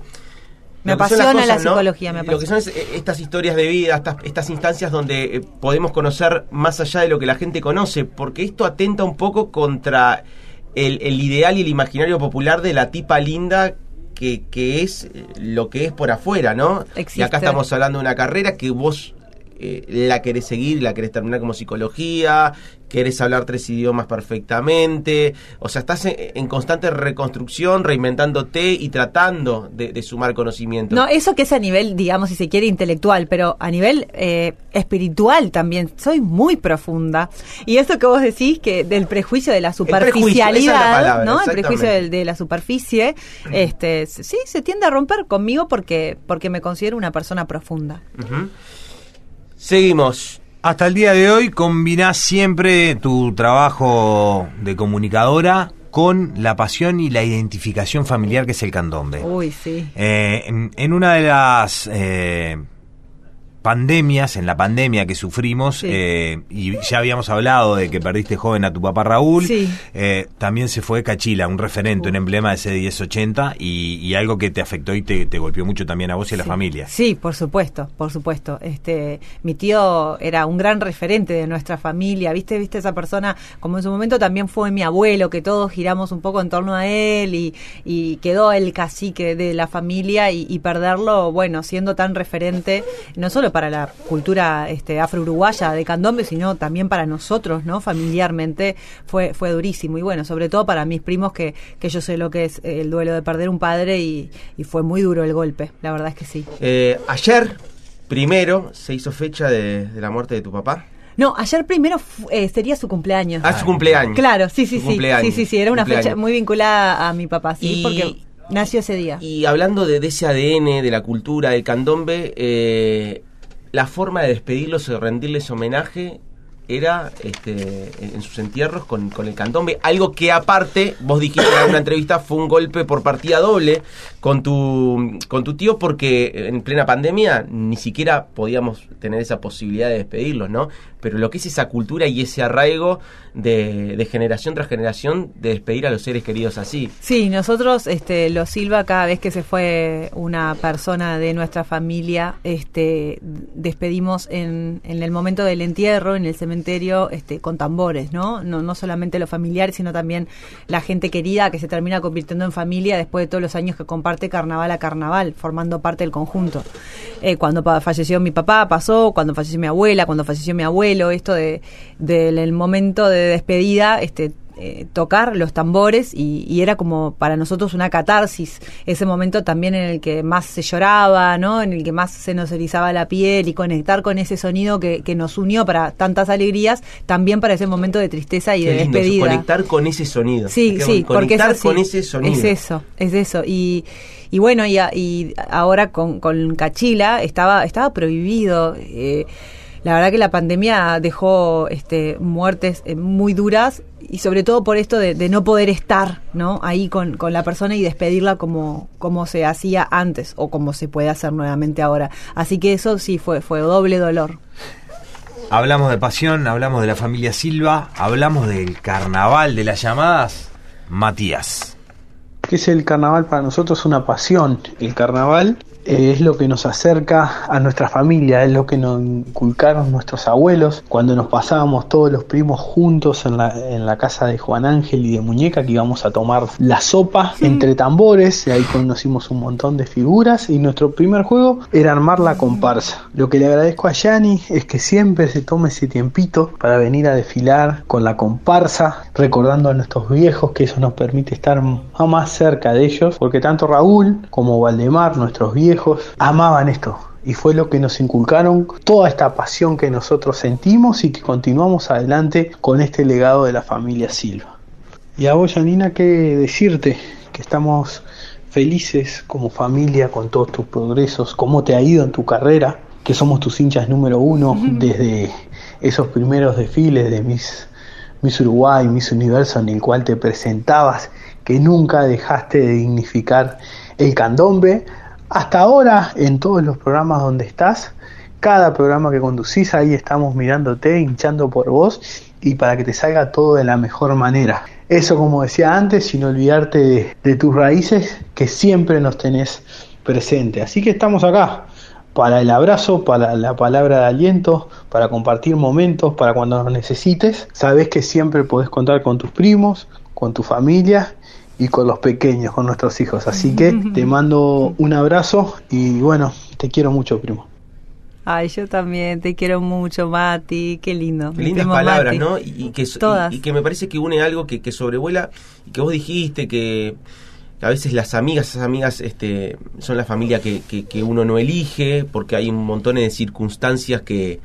Me apasiona la psicología, me Lo que son es, eh, estas historias de vida, estas, estas instancias donde eh, podemos conocer más allá de lo que la gente conoce, porque esto atenta un poco contra el, el ideal y el imaginario popular de la tipa linda que, que es eh, lo que es por afuera, ¿no? Y Existe. acá estamos hablando de una carrera que vos eh, la querés seguir, la querés terminar como psicología, querés hablar tres idiomas perfectamente, o sea, estás en, en constante reconstrucción, reinventándote y tratando de, de sumar conocimiento. No, eso que es a nivel, digamos, si se quiere, intelectual, pero a nivel eh, espiritual también. Soy muy profunda. Y eso que vos decís, que del prejuicio de la es superficialidad, palabra, ¿no? El prejuicio de, la superficie, este, sí, se tiende a romper conmigo porque, porque me considero una persona profunda. Seguimos. Hasta el día de hoy combinás siempre tu trabajo de comunicadora con la pasión y la identificación familiar que es el candombe. Uy, sí. Eh, en, en una de las eh, pandemias, en la pandemia que sufrimos, Sí. eh, y ya habíamos hablado de que perdiste joven a tu papá Raúl, Sí. eh, también se fue Cachila, un referente, un emblema de ese 1080 y, y algo que te afectó y te, te golpeó mucho también a vos y a la Sí. familia. Sí, por supuesto, por supuesto. Este, mi tío era un gran referente de nuestra familia, ¿viste? ¿Viste esa persona? Como en su momento también fue mi abuelo, que todos giramos un poco en torno a él y, y quedó el cacique de la familia y, y perderlo, bueno, siendo tan referente, no solo para la cultura este, afro-uruguaya de candombe, sino también para nosotros, ¿no? Familiarmente fue, fue durísimo. Y bueno, sobre todo para mis primos, que, que yo sé lo que es el duelo de perder un padre y, y fue muy duro el golpe, la verdad es que sí. Eh, ayer, primero, se hizo fecha de, de la muerte de tu papá. No, ayer primero eh, sería su cumpleaños. Ah, su cumpleaños. Claro, sí, sí, Su sí. Sí, sí, sí, era una Cumpleaños. fecha muy vinculada a mi papá, sí, Y- porque nació ese día. Y hablando de, de ese ADN, de la cultura, del candombe, eh, la forma de despedirlos o rendirles homenaje era este, en sus entierros con, con el candombe. Algo que aparte, vos dijiste en una entrevista, fue un golpe por partida doble con tu, con tu tío porque en plena pandemia ni siquiera podíamos tener esa posibilidad de despedirlos, ¿no? Pero lo que es esa cultura y ese arraigo de, de generación tras generación de despedir a los seres queridos así. Sí, nosotros, este, los Silva, cada vez que se fue una persona de nuestra familia, este, despedimos en, en el momento del entierro, en el cementerio cementerio este, con tambores, ¿no? ¿no? No solamente los familiares, sino también la gente querida que se termina convirtiendo en familia después de todos los años que comparte carnaval a carnaval, formando parte del conjunto. Eh, cuando falleció mi papá pasó, cuando falleció mi abuela, cuando falleció mi abuelo, esto de del el momento de despedida, este eh, tocar los tambores y, y era como para nosotros una catarsis, ese momento también en el que más se lloraba, ¿no? en el que más se nos erizaba la piel y conectar con ese sonido que, que nos unió para tantas alegrías, también para ese momento de tristeza y Qué de lindo despedida. conectar con ese sonido. Sí, que sí, porque es conectar con ese sonido. Es eso, es eso. Y, y bueno, y, a- y ahora con, con Cachila estaba, estaba prohibido. eh, la verdad que la pandemia dejó este, muertes eh, muy duras y sobre todo por esto de, de no poder estar ¿no? ahí con, con la persona y despedirla como, como se hacía antes o como se puede hacer nuevamente ahora. Así que eso sí fue, fue doble dolor. Hablamos de pasión, hablamos de la familia Silva, hablamos del carnaval de las llamadas. Matías. ¿Qué es el carnaval para nosotros? Es una pasión. El carnaval eh, es lo que nos acerca a nuestra familia, es lo que nos inculcaron nuestros abuelos cuando nos pasábamos todos los primos juntos en la, en la casa de Juan Ángel y de Muñeca, que íbamos a tomar la sopa entre tambores, y ahí conocimos un montón de figuras y nuestro primer juego era armar la comparsa. Lo que le agradezco a Yani es que siempre se tome ese tiempito para venir a desfilar con la comparsa, recordando a nuestros viejos que eso nos permite estar más cerca de ellos, porque tanto Raúl como Valdemar, nuestros viejos, amaban esto. Y fue lo que nos inculcaron toda esta pasión que nosotros sentimos y que continuamos adelante con este legado de la familia Silva. Y a vos, Janina, qué decirte, que estamos felices como familia con todos tus progresos, cómo te ha ido en tu carrera, que somos tus hinchas número uno desde esos primeros desfiles de Miss, Miss Uruguay, Miss Universo, en el cual te presentabas, que nunca dejaste de dignificar el candombe, hasta ahora en todos los programas donde estás, cada programa que conducís, ahí estamos mirándote, hinchando por vos y para que te salga todo de la mejor manera. Eso, como decía antes, sin olvidarte de, tus raíces, que siempre nos tenés presente. Así que estamos acá para el abrazo, para la palabra de aliento, para compartir momentos, para cuando nos necesites. Sabes que siempre podés contar con tus primos, con tu familia y con los pequeños, con nuestros hijos. Así que te mando un abrazo y bueno, te quiero mucho, primo. Ay, yo también te quiero mucho, Mati. Qué lindo. Qué lindas palabras, Mati. ¿no? Y, y que, Todas. y, y que me parece que une algo que, que sobrevuela y que vos dijiste que a veces las amigas, esas amigas este, son la familia que, que, que uno no elige porque hay un montón de circunstancias que,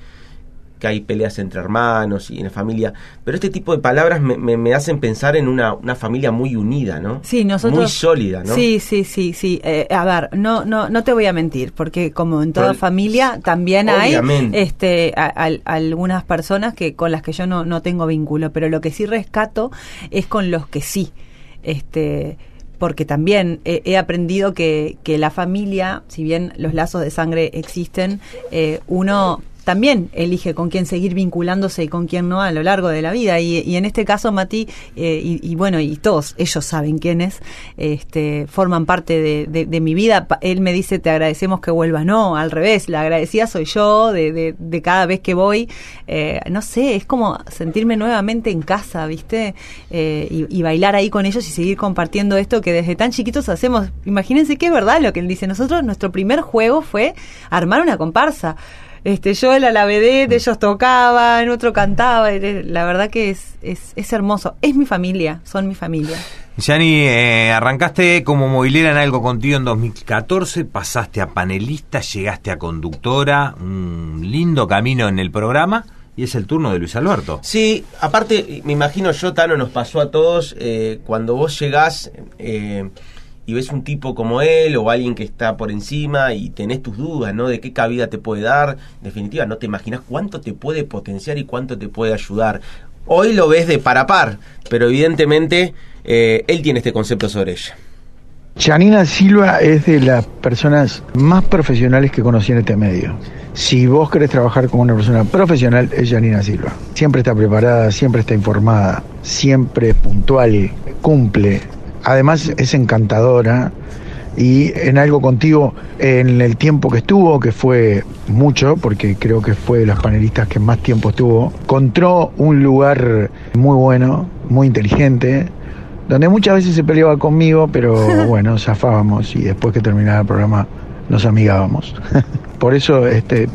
que hay peleas entre hermanos y en la familia. Pero este tipo de palabras me, me, me hacen pensar en una, una familia muy unida, ¿no? Sí, nosotros. Muy sólida, ¿no? Sí, sí, sí, sí. Eh, a ver, no, no, no te voy a mentir, porque como en toda Pero- familia también Obviamente. hay, este, a- al- algunas personas que con las que yo no, no tengo vínculo, pero lo que sí rescato es con los que sí, este, porque también he, he aprendido que, que la familia, si bien los lazos de sangre existen, eh, uno también elige con quién seguir vinculándose y con quién no a lo largo de la vida. Y, en este caso, Mati, eh, y, y bueno, y todos ellos saben quiénes, este, forman parte de, mi vida. Él me dice, te agradecemos que vuelvas. No, al revés, la agradecida soy yo de, de- cada vez que voy. Eh, no sé, es como sentirme nuevamente en casa, ¿viste? Eh, y, y bailar ahí con ellos y seguir compartiendo esto que desde tan chiquitos hacemos. Imagínense que es verdad lo que él dice. Nosotros, nuestro primer juego fue armar una comparsa. Este, yo era la vedette, ellos tocaban, otro cantaba. La verdad que es, es, es hermoso. Es mi familia, son mi familia. Yani, eh, arrancaste como movilera en algo contigo en 2014, pasaste a panelista, llegaste a conductora, un lindo camino en el programa y es el turno de Luis Alberto. Sí, aparte, me imagino yo, Tano, nos pasó a todos, eh, cuando vos llegás eh, y ves un tipo como él o alguien que está por encima y tenés tus dudas, ¿no? De qué cabida te puede dar, en definitiva, no te imaginas cuánto te puede potenciar y cuánto te puede ayudar. Hoy lo ves de par a par, pero evidentemente eh, él tiene este concepto sobre ella. Janina Silva es de las personas más profesionales que conocí en este medio. Si vos querés trabajar con una persona profesional, es Janina Silva. Siempre está preparada, siempre está informada, siempre puntual, cumple. Además es encantadora y en algo contigo en el tiempo que estuvo, que fue mucho, porque creo que fue de los panelistas que más tiempo estuvo, encontró un lugar muy bueno, muy inteligente, donde muchas veces se peleaba conmigo, pero bueno, zafábamos y después que terminaba el programa nos amigábamos. Por eso, este,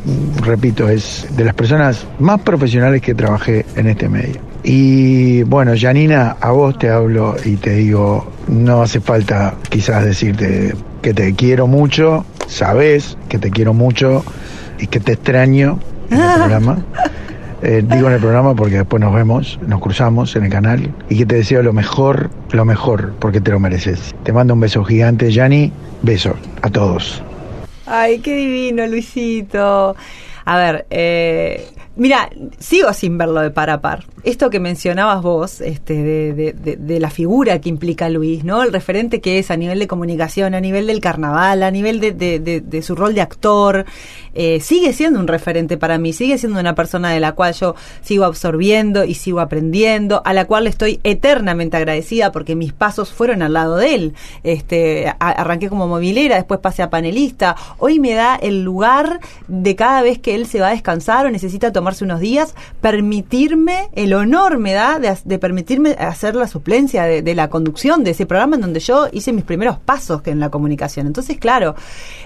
repito, es de las personas más profesionales que trabajé en este medio. Y bueno, Janina, a vos te hablo y te digo, no hace falta quizás decirte que te quiero mucho, sabes que te quiero mucho y que te extraño en el programa. Eh, digo en el programa porque después nos vemos, nos cruzamos en el canal y que te deseo lo mejor, lo mejor, porque te lo mereces. Te mando un beso gigante, Yanni. Beso a todos. Ay, qué divino, Luisito. A ver, eh, mira, sigo sin verlo de par a par. Esto que mencionabas vos, este, de, de- de- de la figura que implica Luis, ¿no? El referente que es a nivel de comunicación, a nivel del carnaval, a nivel de, su rol de actor, eh, sigue siendo un referente para mí, sigue siendo una persona de la cual yo sigo absorbiendo y sigo aprendiendo, a la cual le estoy eternamente agradecida porque mis pasos fueron al lado de él. Este, arranqué como movilera, después pasé a panelista. Hoy me da el lugar de cada vez que él se va a descansar o necesita tomarse unos días, permitirme, el honor me da de, permitirme hacer la suplencia de, la conducción de ese programa en donde yo hice mis primeros pasos que en la comunicación. Entonces, claro,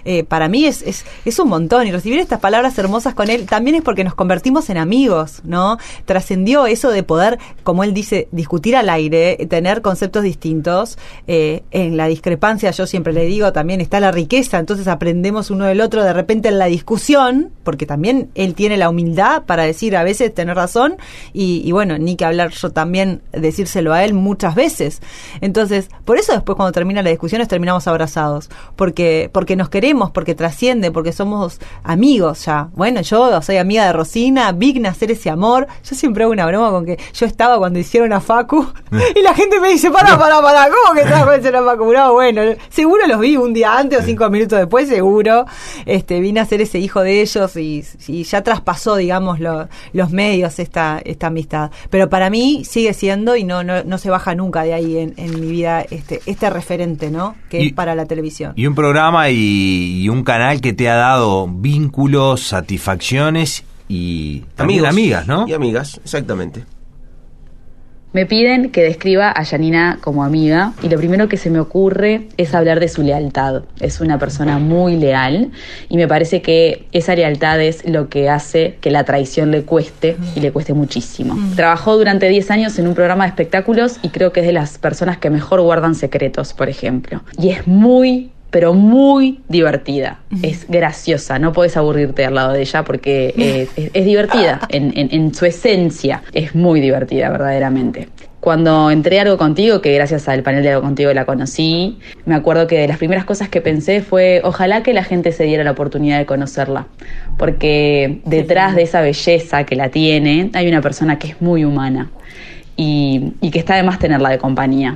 eh, para mí es, es, un montón y recibir estas palabras hermosas con él también es porque nos convertimos en amigos, ¿no? Trascendió eso de poder, como él dice, discutir al aire, tener conceptos distintos. eh, en la discrepancia, yo siempre le digo, también está la riqueza, entonces aprendemos uno del otro de repente en la discusión, porque también él tiene la humildad para decir a veces tener razón y, y bueno, ni que hablar yo también decírselo a él muchas veces. Entonces, por eso después cuando termina la discusión terminamos abrazados, porque porque nos queremos, porque trasciende, porque somos amigos ya. Bueno, yo soy amiga de Rosina, vi nacer ese amor. Yo siempre hago una broma con que yo estaba cuando hicieron a Facu y la gente me dice, pará, pará, pará, ¿cómo que estabas cuando hicieron a Facu? No, bueno, seguro los vi un día antes o cinco minutos después, seguro. Este, vi nacer ese hijo de ellos y, y ya traspasó, digamos, lo- los medios esta, esta amistad. Pero para mí sigue siendo y no, no, no se baja nunca de ahí en, en mi vida este, este referente, ¿no? Que Y- es para la televisión. Y un programa y, y un canal que te ha dado vínculos, satisfacciones y también amigas, ¿no? Y amigas, exactamente. Me piden que describa a Janina como amiga y lo primero que se me ocurre es hablar de su lealtad. Es una persona muy leal y me parece que esa lealtad es lo que hace que la traición le cueste y le cueste muchísimo. Trabajó durante 10 años en un programa de espectáculos y creo que es de las personas que mejor guardan secretos, por ejemplo. Y es muy pero muy divertida. Es graciosa, no puedes aburrirte al lado de ella porque eh, es, es divertida en, en- en su esencia. Es muy divertida, verdaderamente. Cuando entré a Algo Contigo, que gracias al panel de Algo Contigo la conocí, me acuerdo que de las primeras cosas que pensé fue, ojalá que la gente se diera la oportunidad de conocerla, porque detrás de esa belleza que la tiene hay una persona que es muy humana y, y que está de más tenerla de compañía.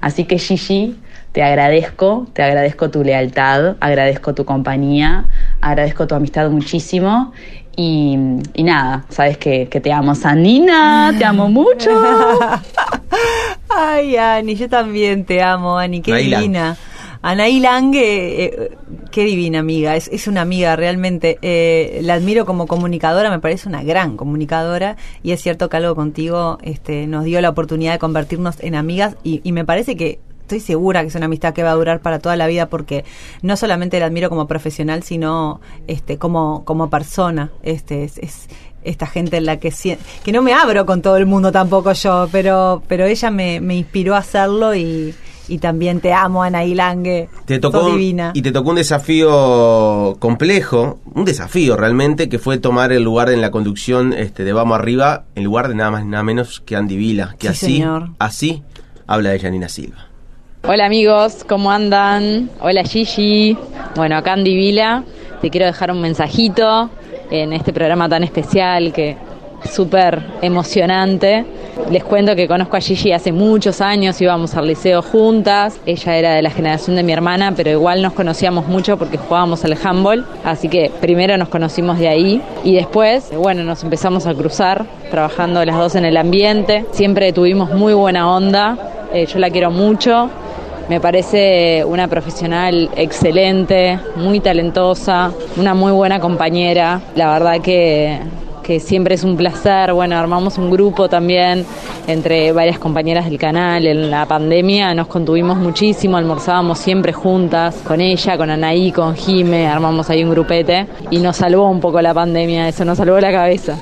Así que Gigi, te agradezco, te agradezco tu lealtad, agradezco tu compañía, agradezco tu amistad muchísimo. Y, y nada, sabes que, que te amo, Sanina, te amo mucho. Ay, Ani, yo también te amo, Ani, qué Anaí Lang. divina. Anaí Lange, eh, qué divina amiga, es, es una amiga realmente. Eh, la admiro como comunicadora, me parece una gran comunicadora y es cierto que algo contigo este, nos dio la oportunidad de convertirnos en amigas y, y me parece que estoy segura que es una amistad que va a durar para toda la vida porque no solamente la admiro como profesional, sino este, como, como persona. Este, es, es esta gente en la que que no me abro con todo el mundo tampoco yo, pero, pero ella me, me inspiró a hacerlo y, y también te amo, Ana Ilangue. Te tocó Sos divina. y te tocó un desafío complejo, un desafío realmente que fue tomar el lugar en la conducción este, de Vamos Arriba en lugar de nada más nada menos que Andy Vila, que Sí, así, señor. así habla de Janina Silva. Hola amigos, ¿cómo andan? Hola Gigi. Bueno, acá Andy Vila. Te quiero dejar un mensajito en este programa tan especial que súper emocionante. Les cuento que conozco a Gigi hace muchos años, íbamos al liceo juntas. Ella era de la generación de mi hermana, pero igual nos conocíamos mucho porque jugábamos al handball. Así que primero nos conocimos de ahí y después, bueno, nos empezamos a cruzar trabajando las dos en el ambiente. Siempre tuvimos muy buena onda. Eh, yo la quiero mucho Me parece una profesional excelente, muy talentosa, una muy buena compañera. La verdad que que siempre es un placer. Bueno, armamos un grupo también entre varias compañeras del canal. En la pandemia nos contuvimos muchísimo, almorzábamos siempre juntas, con ella, con Anaí, con Jime, armamos ahí un grupete y nos salvó un poco la pandemia, eso nos salvó la cabeza.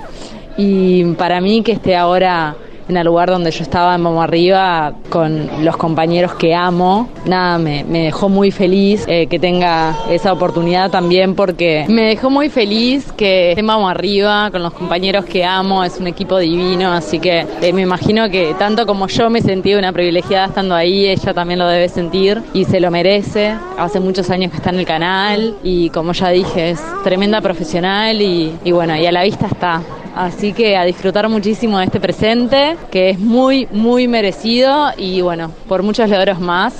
Y para mí que esté ahora en el lugar donde yo estaba en Vamos Arriba con los compañeros que amo. Nada, me, me dejó muy feliz eh, que tenga esa oportunidad también porque me dejó muy feliz que esté Vamos Arriba con los compañeros que amo, es un equipo divino, así que eh, me imagino que tanto como yo me sentí una privilegiada estando ahí, ella también lo debe sentir y se lo merece. Hace muchos años que está en el canal y como ya dije, es tremenda profesional y, y bueno, y a la vista está. Así que a disfrutar muchísimo de este presente, que es muy, muy merecido y bueno, por muchos logros más.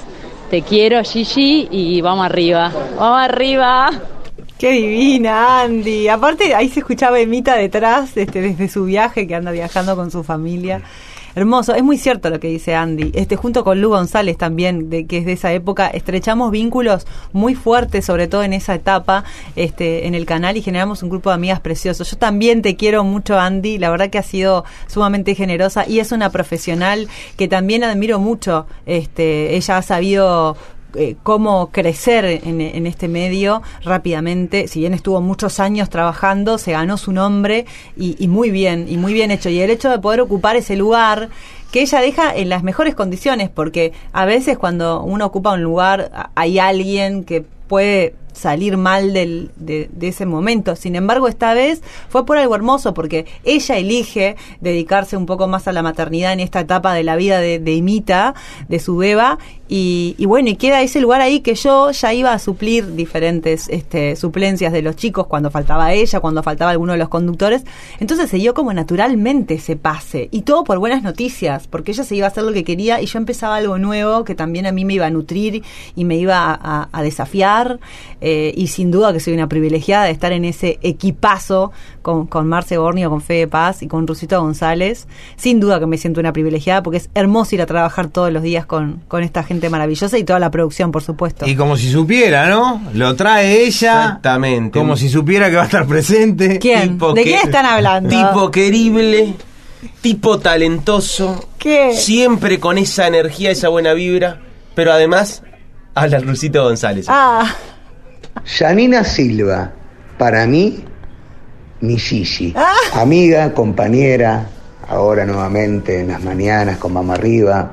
Te quiero, Gigi, y vamos arriba. ¡Vamos arriba! Qué divina, Andy. Aparte, ahí se escuchaba Emita detrás, este, desde su viaje, que anda viajando con su familia. Hermoso, es muy cierto lo que dice Andy. Este junto con Lu González también, de que es de esa época, estrechamos vínculos muy fuertes, sobre todo en esa etapa, este, en el canal y generamos un grupo de amigas preciosos. Yo también te quiero mucho, Andy. La verdad que ha sido sumamente generosa y es una profesional que también admiro mucho. Este, ella ha sabido eh, cómo crecer en, este medio rápidamente. Si bien estuvo muchos años trabajando, se ganó su nombre y, y, muy bien, y muy bien hecho. Y el hecho de poder ocupar ese lugar que ella deja en las mejores condiciones, porque a veces cuando uno ocupa un lugar hay alguien que puede salir mal del, de, de, ese momento. Sin embargo, esta vez fue por algo hermoso, porque ella elige dedicarse un poco más a la maternidad en esta etapa de la vida de, de Imita, de su beba, y, y, bueno, y queda ese lugar ahí que yo ya iba a suplir diferentes este, suplencias de los chicos cuando faltaba ella, cuando faltaba alguno de los conductores. Entonces se dio como naturalmente ese pase. Y todo por buenas noticias, porque ella se iba a hacer lo que quería y yo empezaba algo nuevo que también a mí me iba a nutrir y me iba a, desafiar. Eh, y sin duda que soy una privilegiada de estar en ese equipazo con, con Marce Bornio, con Fede Paz y con Rusito González. Sin duda que me siento una privilegiada porque es hermoso ir a trabajar todos los días con, con esta gente maravillosa y toda la producción, por supuesto. Y como si supiera, ¿no? Lo trae ella. Exactamente. Como si supiera que va a estar presente. ¿Quién? Tipo ¿De quién están hablando? Tipo querible, tipo talentoso, ¿Qué? siempre con esa energía, esa buena vibra, pero además habla Rusito González. Ah, Janina Silva, para mí, mi Gigi. Amiga, compañera, ahora nuevamente en las mañanas con Mamá Arriba.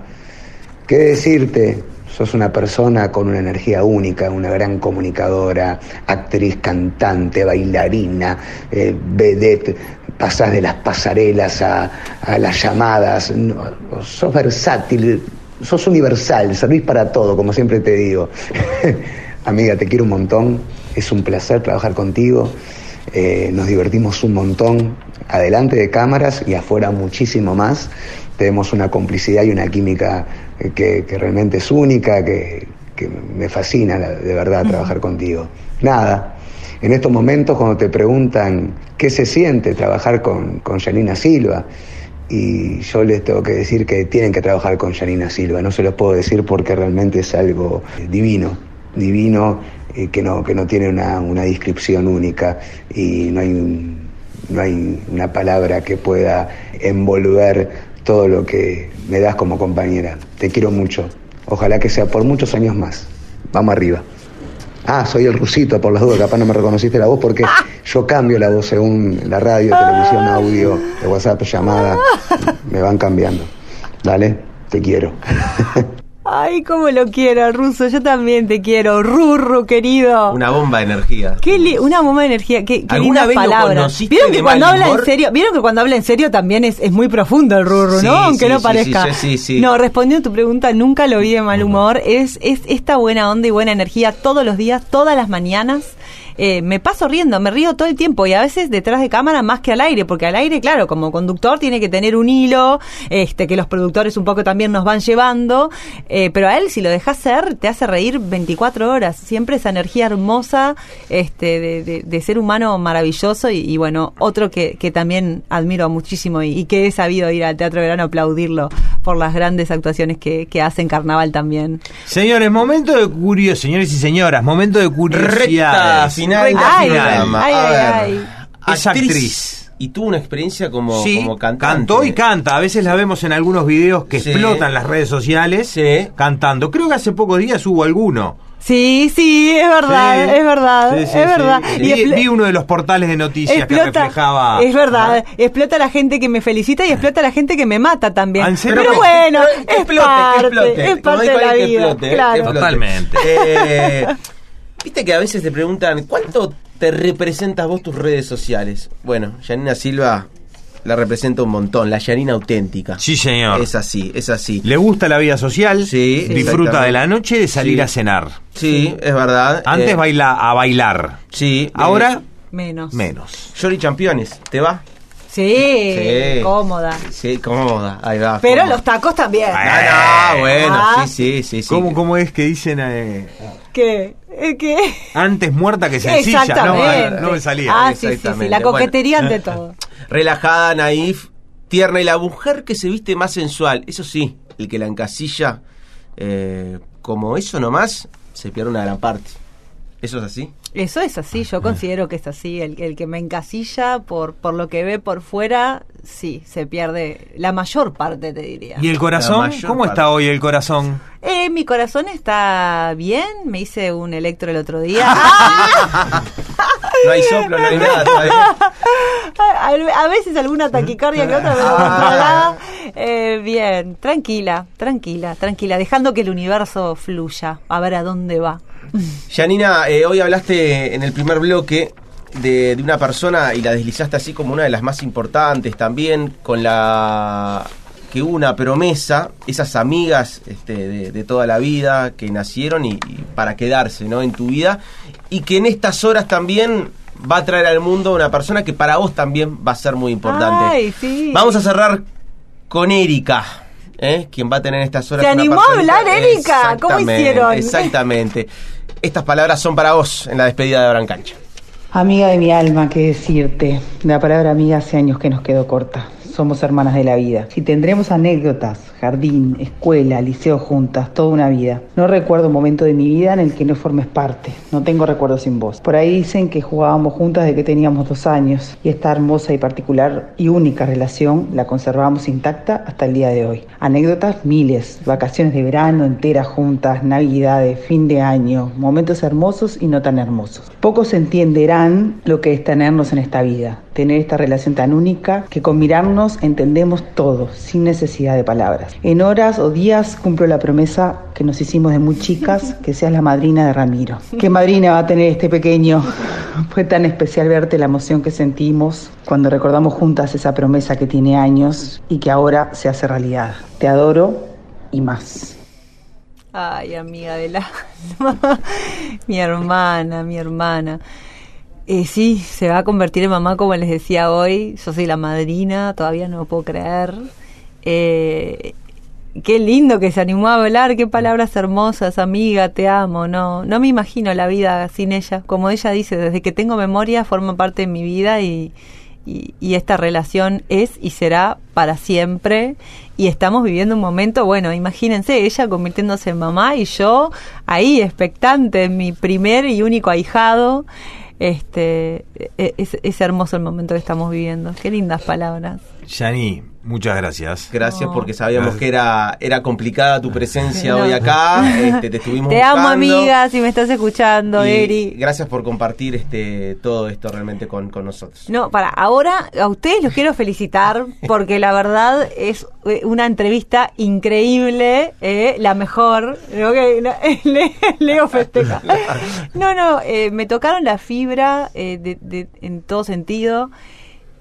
¿Qué decirte? Sos una persona con una energía única, una gran comunicadora, actriz, cantante, bailarina, eh, vedette, pasás de las pasarelas a, las llamadas, sos versátil, sos universal, servís para todo, como siempre te digo. Amiga, te quiero un montón, es un placer trabajar contigo, eh, nos divertimos un montón, adelante de cámaras y afuera muchísimo más. Tenemos una complicidad y una química que, que realmente es única, que, que me fascina de verdad trabajar contigo. Nada, en estos momentos cuando te preguntan qué se siente trabajar con, con Janina Silva, y yo les tengo que decir que tienen que trabajar con Janina Silva, no se los puedo decir porque realmente es algo eh, divino, divino eh, que, no, que no tiene una, una descripción única y no hay, no hay una palabra que pueda envolver todo lo que me das como compañera. Te quiero mucho, ojalá que sea por muchos años más. Vamos arriba. Ah, soy el rusito, por las dudas, capaz no me reconociste la voz porque yo cambio la voz según la radio, televisión, audio, de WhatsApp, llamada, me van cambiando. Dale, te quiero. ay, cómo lo quiero, Ruso. Yo también te quiero, Rurru, querido. Una bomba de energía. Qué li- una bomba de energía, qué, qué ¿Alguna vez lo conociste ¿Vieron de que cuando mal habla en serio, vieron que cuando habla en serio también es, es muy profundo el Rurru, Sí, ¿no? Aunque sí, no sí, parezca. sí, sí, sí. No, respondiendo a tu pregunta, nunca lo vi de mal humor. Es, es esta buena onda y buena energía todos los días, todas las mañanas. Eh, me paso riendo, me río todo el tiempo y a veces detrás de cámara más que al aire, porque al aire, claro, como conductor tiene que tener un hilo, este, que los productores un poco también nos van llevando, eh, pero a él si lo dejas ser, te hace reír 24 horas, siempre esa energía hermosa, este, de, de- de ser humano maravilloso y, y bueno, otro que, que también admiro muchísimo y, y que he sabido ir al Teatro Verano a aplaudirlo por las grandes actuaciones que, que hace en carnaval también. Señores, momento de curiosidad, señores y señoras, momento de curiosidad. Recta final del Ay, programa. ay, A ay, ver, ay. Es actriz. Y tuvo una experiencia como, Sí, como cantante. cantó y canta. A veces la vemos en algunos videos que Sí. explotan las redes sociales Sí. cantando. Creo que hace pocos días hubo alguno. Sí, sí, es verdad, Sí. es verdad, Sí, sí, es verdad. sí. Y Vi, uno de los portales de noticias que reflejaba. Es verdad, explota la gente que me felicita y explota la gente que me mata también. ¿Ah? Pero Pero bueno, que es explote, parte, explote. es parte de la vida. explote, claro. explote. Totalmente. Eh, Viste que a veces te preguntan, ¿cuánto te representas vos tus redes sociales? Bueno, Yanina Silva la representa un montón, la Yanina auténtica. Sí, señor. Es así, es así. Le gusta la vida social, Sí, disfruta de la noche y de salir Sí. a cenar. Sí, es verdad. Antes Eh, baila a bailar. Sí. Ahora, Menos. menos. Yori Championes, ¿te va? Sí, Sí. cómoda. Sí, cómoda. Ahí va. Pero cómoda. los tacos también. Ah, no, bueno, Ah. sí, sí, sí. sí. ¿Cómo, cómo es que dicen eh, ¿Qué? ¿Eh, ¿Qué? antes muerta que sencilla? No, Exactamente. no me salía. Ah, sí, sí, sí. La Bueno. coquetería ante todo. relajada, naif, tierna y la mujer que se viste más sensual. Eso sí, el que la encasilla eh, como eso nomás, se pierde una gran parte. ¿Eso es así? Eso es así, yo considero que es así. El, el que me encasilla por, por lo que ve por fuera, sí, se pierde la mayor parte, te diría. ¿Y el corazón? ¿Cómo parte. está hoy el corazón? Eh, mi corazón está bien, me hice un electro el otro día. No hay soplo, no hay nada todavía. a, veces alguna taquicardia que otra, pero controlada. Eh, bien, tranquila, tranquila, tranquila, dejando que el universo fluya, a ver a dónde va. Janina, eh, hoy hablaste en el primer bloque de, de una persona y la deslizaste así como una de las más importantes también, con la que hubo una promesa, esas amigas este, de, de toda la vida que nacieron y, y para quedarse ¿no? en tu vida, y que en estas horas también va a traer al mundo una persona que para vos también va a ser muy importante. Ay, sí. Vamos a cerrar con Erika. ¿eh? Quien va a tener en estas horas ¿Se una animó a hablar, Erika? ¿Cómo Exactamente, hicieron? Exactamente. Estas palabras son para vos en la despedida de Brancancha. Amiga de mi alma, qué decirte. La palabra amiga hace años que nos quedó corta. Somos hermanas de la vida. Si tendremos anécdotas, jardín, escuela, liceo juntas, toda una vida. No recuerdo un momento de mi vida en el que no formes parte. No tengo recuerdos sin vos. Por ahí dicen que jugábamos juntas desde que teníamos dos años y esta hermosa y particular y única relación la conservamos intacta hasta el día de hoy. Anécdotas miles, vacaciones de verano enteras juntas, navidades, fin de año, momentos hermosos y no tan hermosos. Pocos entenderán lo que es tenernos en esta vida, tener esta relación tan única que con mirarnos entendemos todo, sin necesidad de palabras. En horas o días cumplo la promesa que nos hicimos de muy chicas, que seas la madrina de Ramiro. ¿Qué madrina va a tener este pequeño? Fue tan especial verte la emoción que sentimos cuando recordamos juntas esa promesa que tiene años y que ahora se hace realidad. Te adoro y más. Ay, amiga del alma. mi hermana, mi hermana. Eh, sí, se va a convertir en mamá, como les decía hoy. Yo soy la madrina, todavía no lo puedo creer. Eh, qué lindo que se animó a hablar, qué palabras hermosas, amiga, te amo. No, no me imagino la vida sin ella. Como ella dice, desde que tengo memoria forma parte de mi vida y, y, y esta relación es y será para siempre. Y estamos viviendo un momento, bueno, imagínense, ella convirtiéndose en mamá y yo ahí expectante, mi primer y único ahijado. Este, e- es, hermoso el momento que estamos viviendo. Qué lindas palabras. Yani, muchas gracias. Gracias porque sabíamos Gracias. que era, era complicada tu presencia No. hoy acá. Este, te estuvimos Te amo, buscando. amiga, si me estás escuchando, Y Eri. Gracias por compartir este todo esto realmente con, con nosotros. No, para, ahora a ustedes los quiero felicitar porque la verdad es eh, una entrevista increíble, eh, la mejor. Ok, no, Le- Leo festeja. No, no, eh, me tocaron la fibra eh, de- de- en todo sentido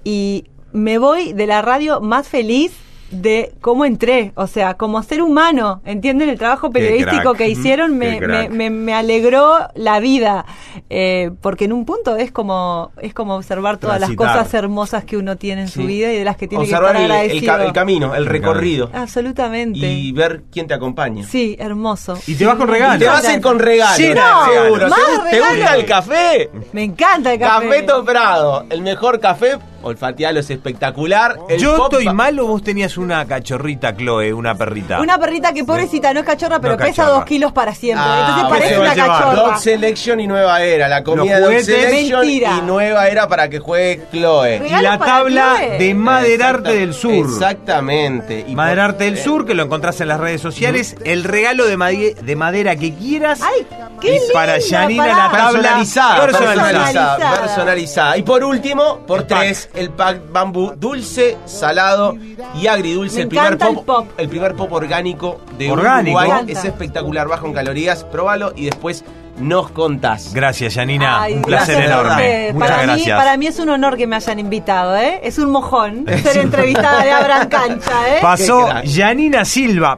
y me voy de la radio más feliz de cómo entré, o sea, como ser humano, ¿entienden? El trabajo periodístico que hicieron me, me, me, me alegró la vida, eh, porque en un punto es como es como observar todas Transitar. las cosas hermosas que uno tiene en su vida y de las que tiene Observar que estar el, el agradecido. ca- el camino, el recorrido. Absolutamente. Y ver quién te acompaña. Sí, hermoso. Y te vas con regalos. Te vas a ir con regalos. Sí, no, seguro. más ¿Te, gu- te gusta el café? Me encanta el café. Café Toprado, el mejor café olfatealo, es espectacular. El ¿Yo pop estoy va- mal o vos tenías una cachorrita, Chloe, una perrita? Una perrita que pobrecita no es cachorra, pero No pesa cachorra. dos kilos para siempre. Ah, Entonces ¿qué parece se va una a llevar? cachorra. Dog Selection y Nueva Era. La comida Los de Dog juguetes. Selection Mentira. y Nueva Era para que juegue Chloe. Y la para tabla Chloe. de Maderarte del Sur. Exactamente. Y Maderarte del Sur, que lo encontrás en las redes sociales. El regalo de, made- de madera que quieras. ¡Ay, qué y para linda, Yanina pará. la tabla personalizada, personalizada, Personalizada. personalizada. Y por último, por tres, el pack bambú dulce, salado y agridulce. Me el primer el pop, el primer pop orgánico de Orgánico. Uruguay. Es espectacular, bajo en calorías. Probalo y después nos contás. Gracias, Yanina. Ay, un placer enorme. Muchas para gracias. Mí, para mí es un honor que me hayan invitado, ¿eh? Es un mojón ser entrevistada de Abran Cancha, ¿eh? Pasó. Yanina Silva.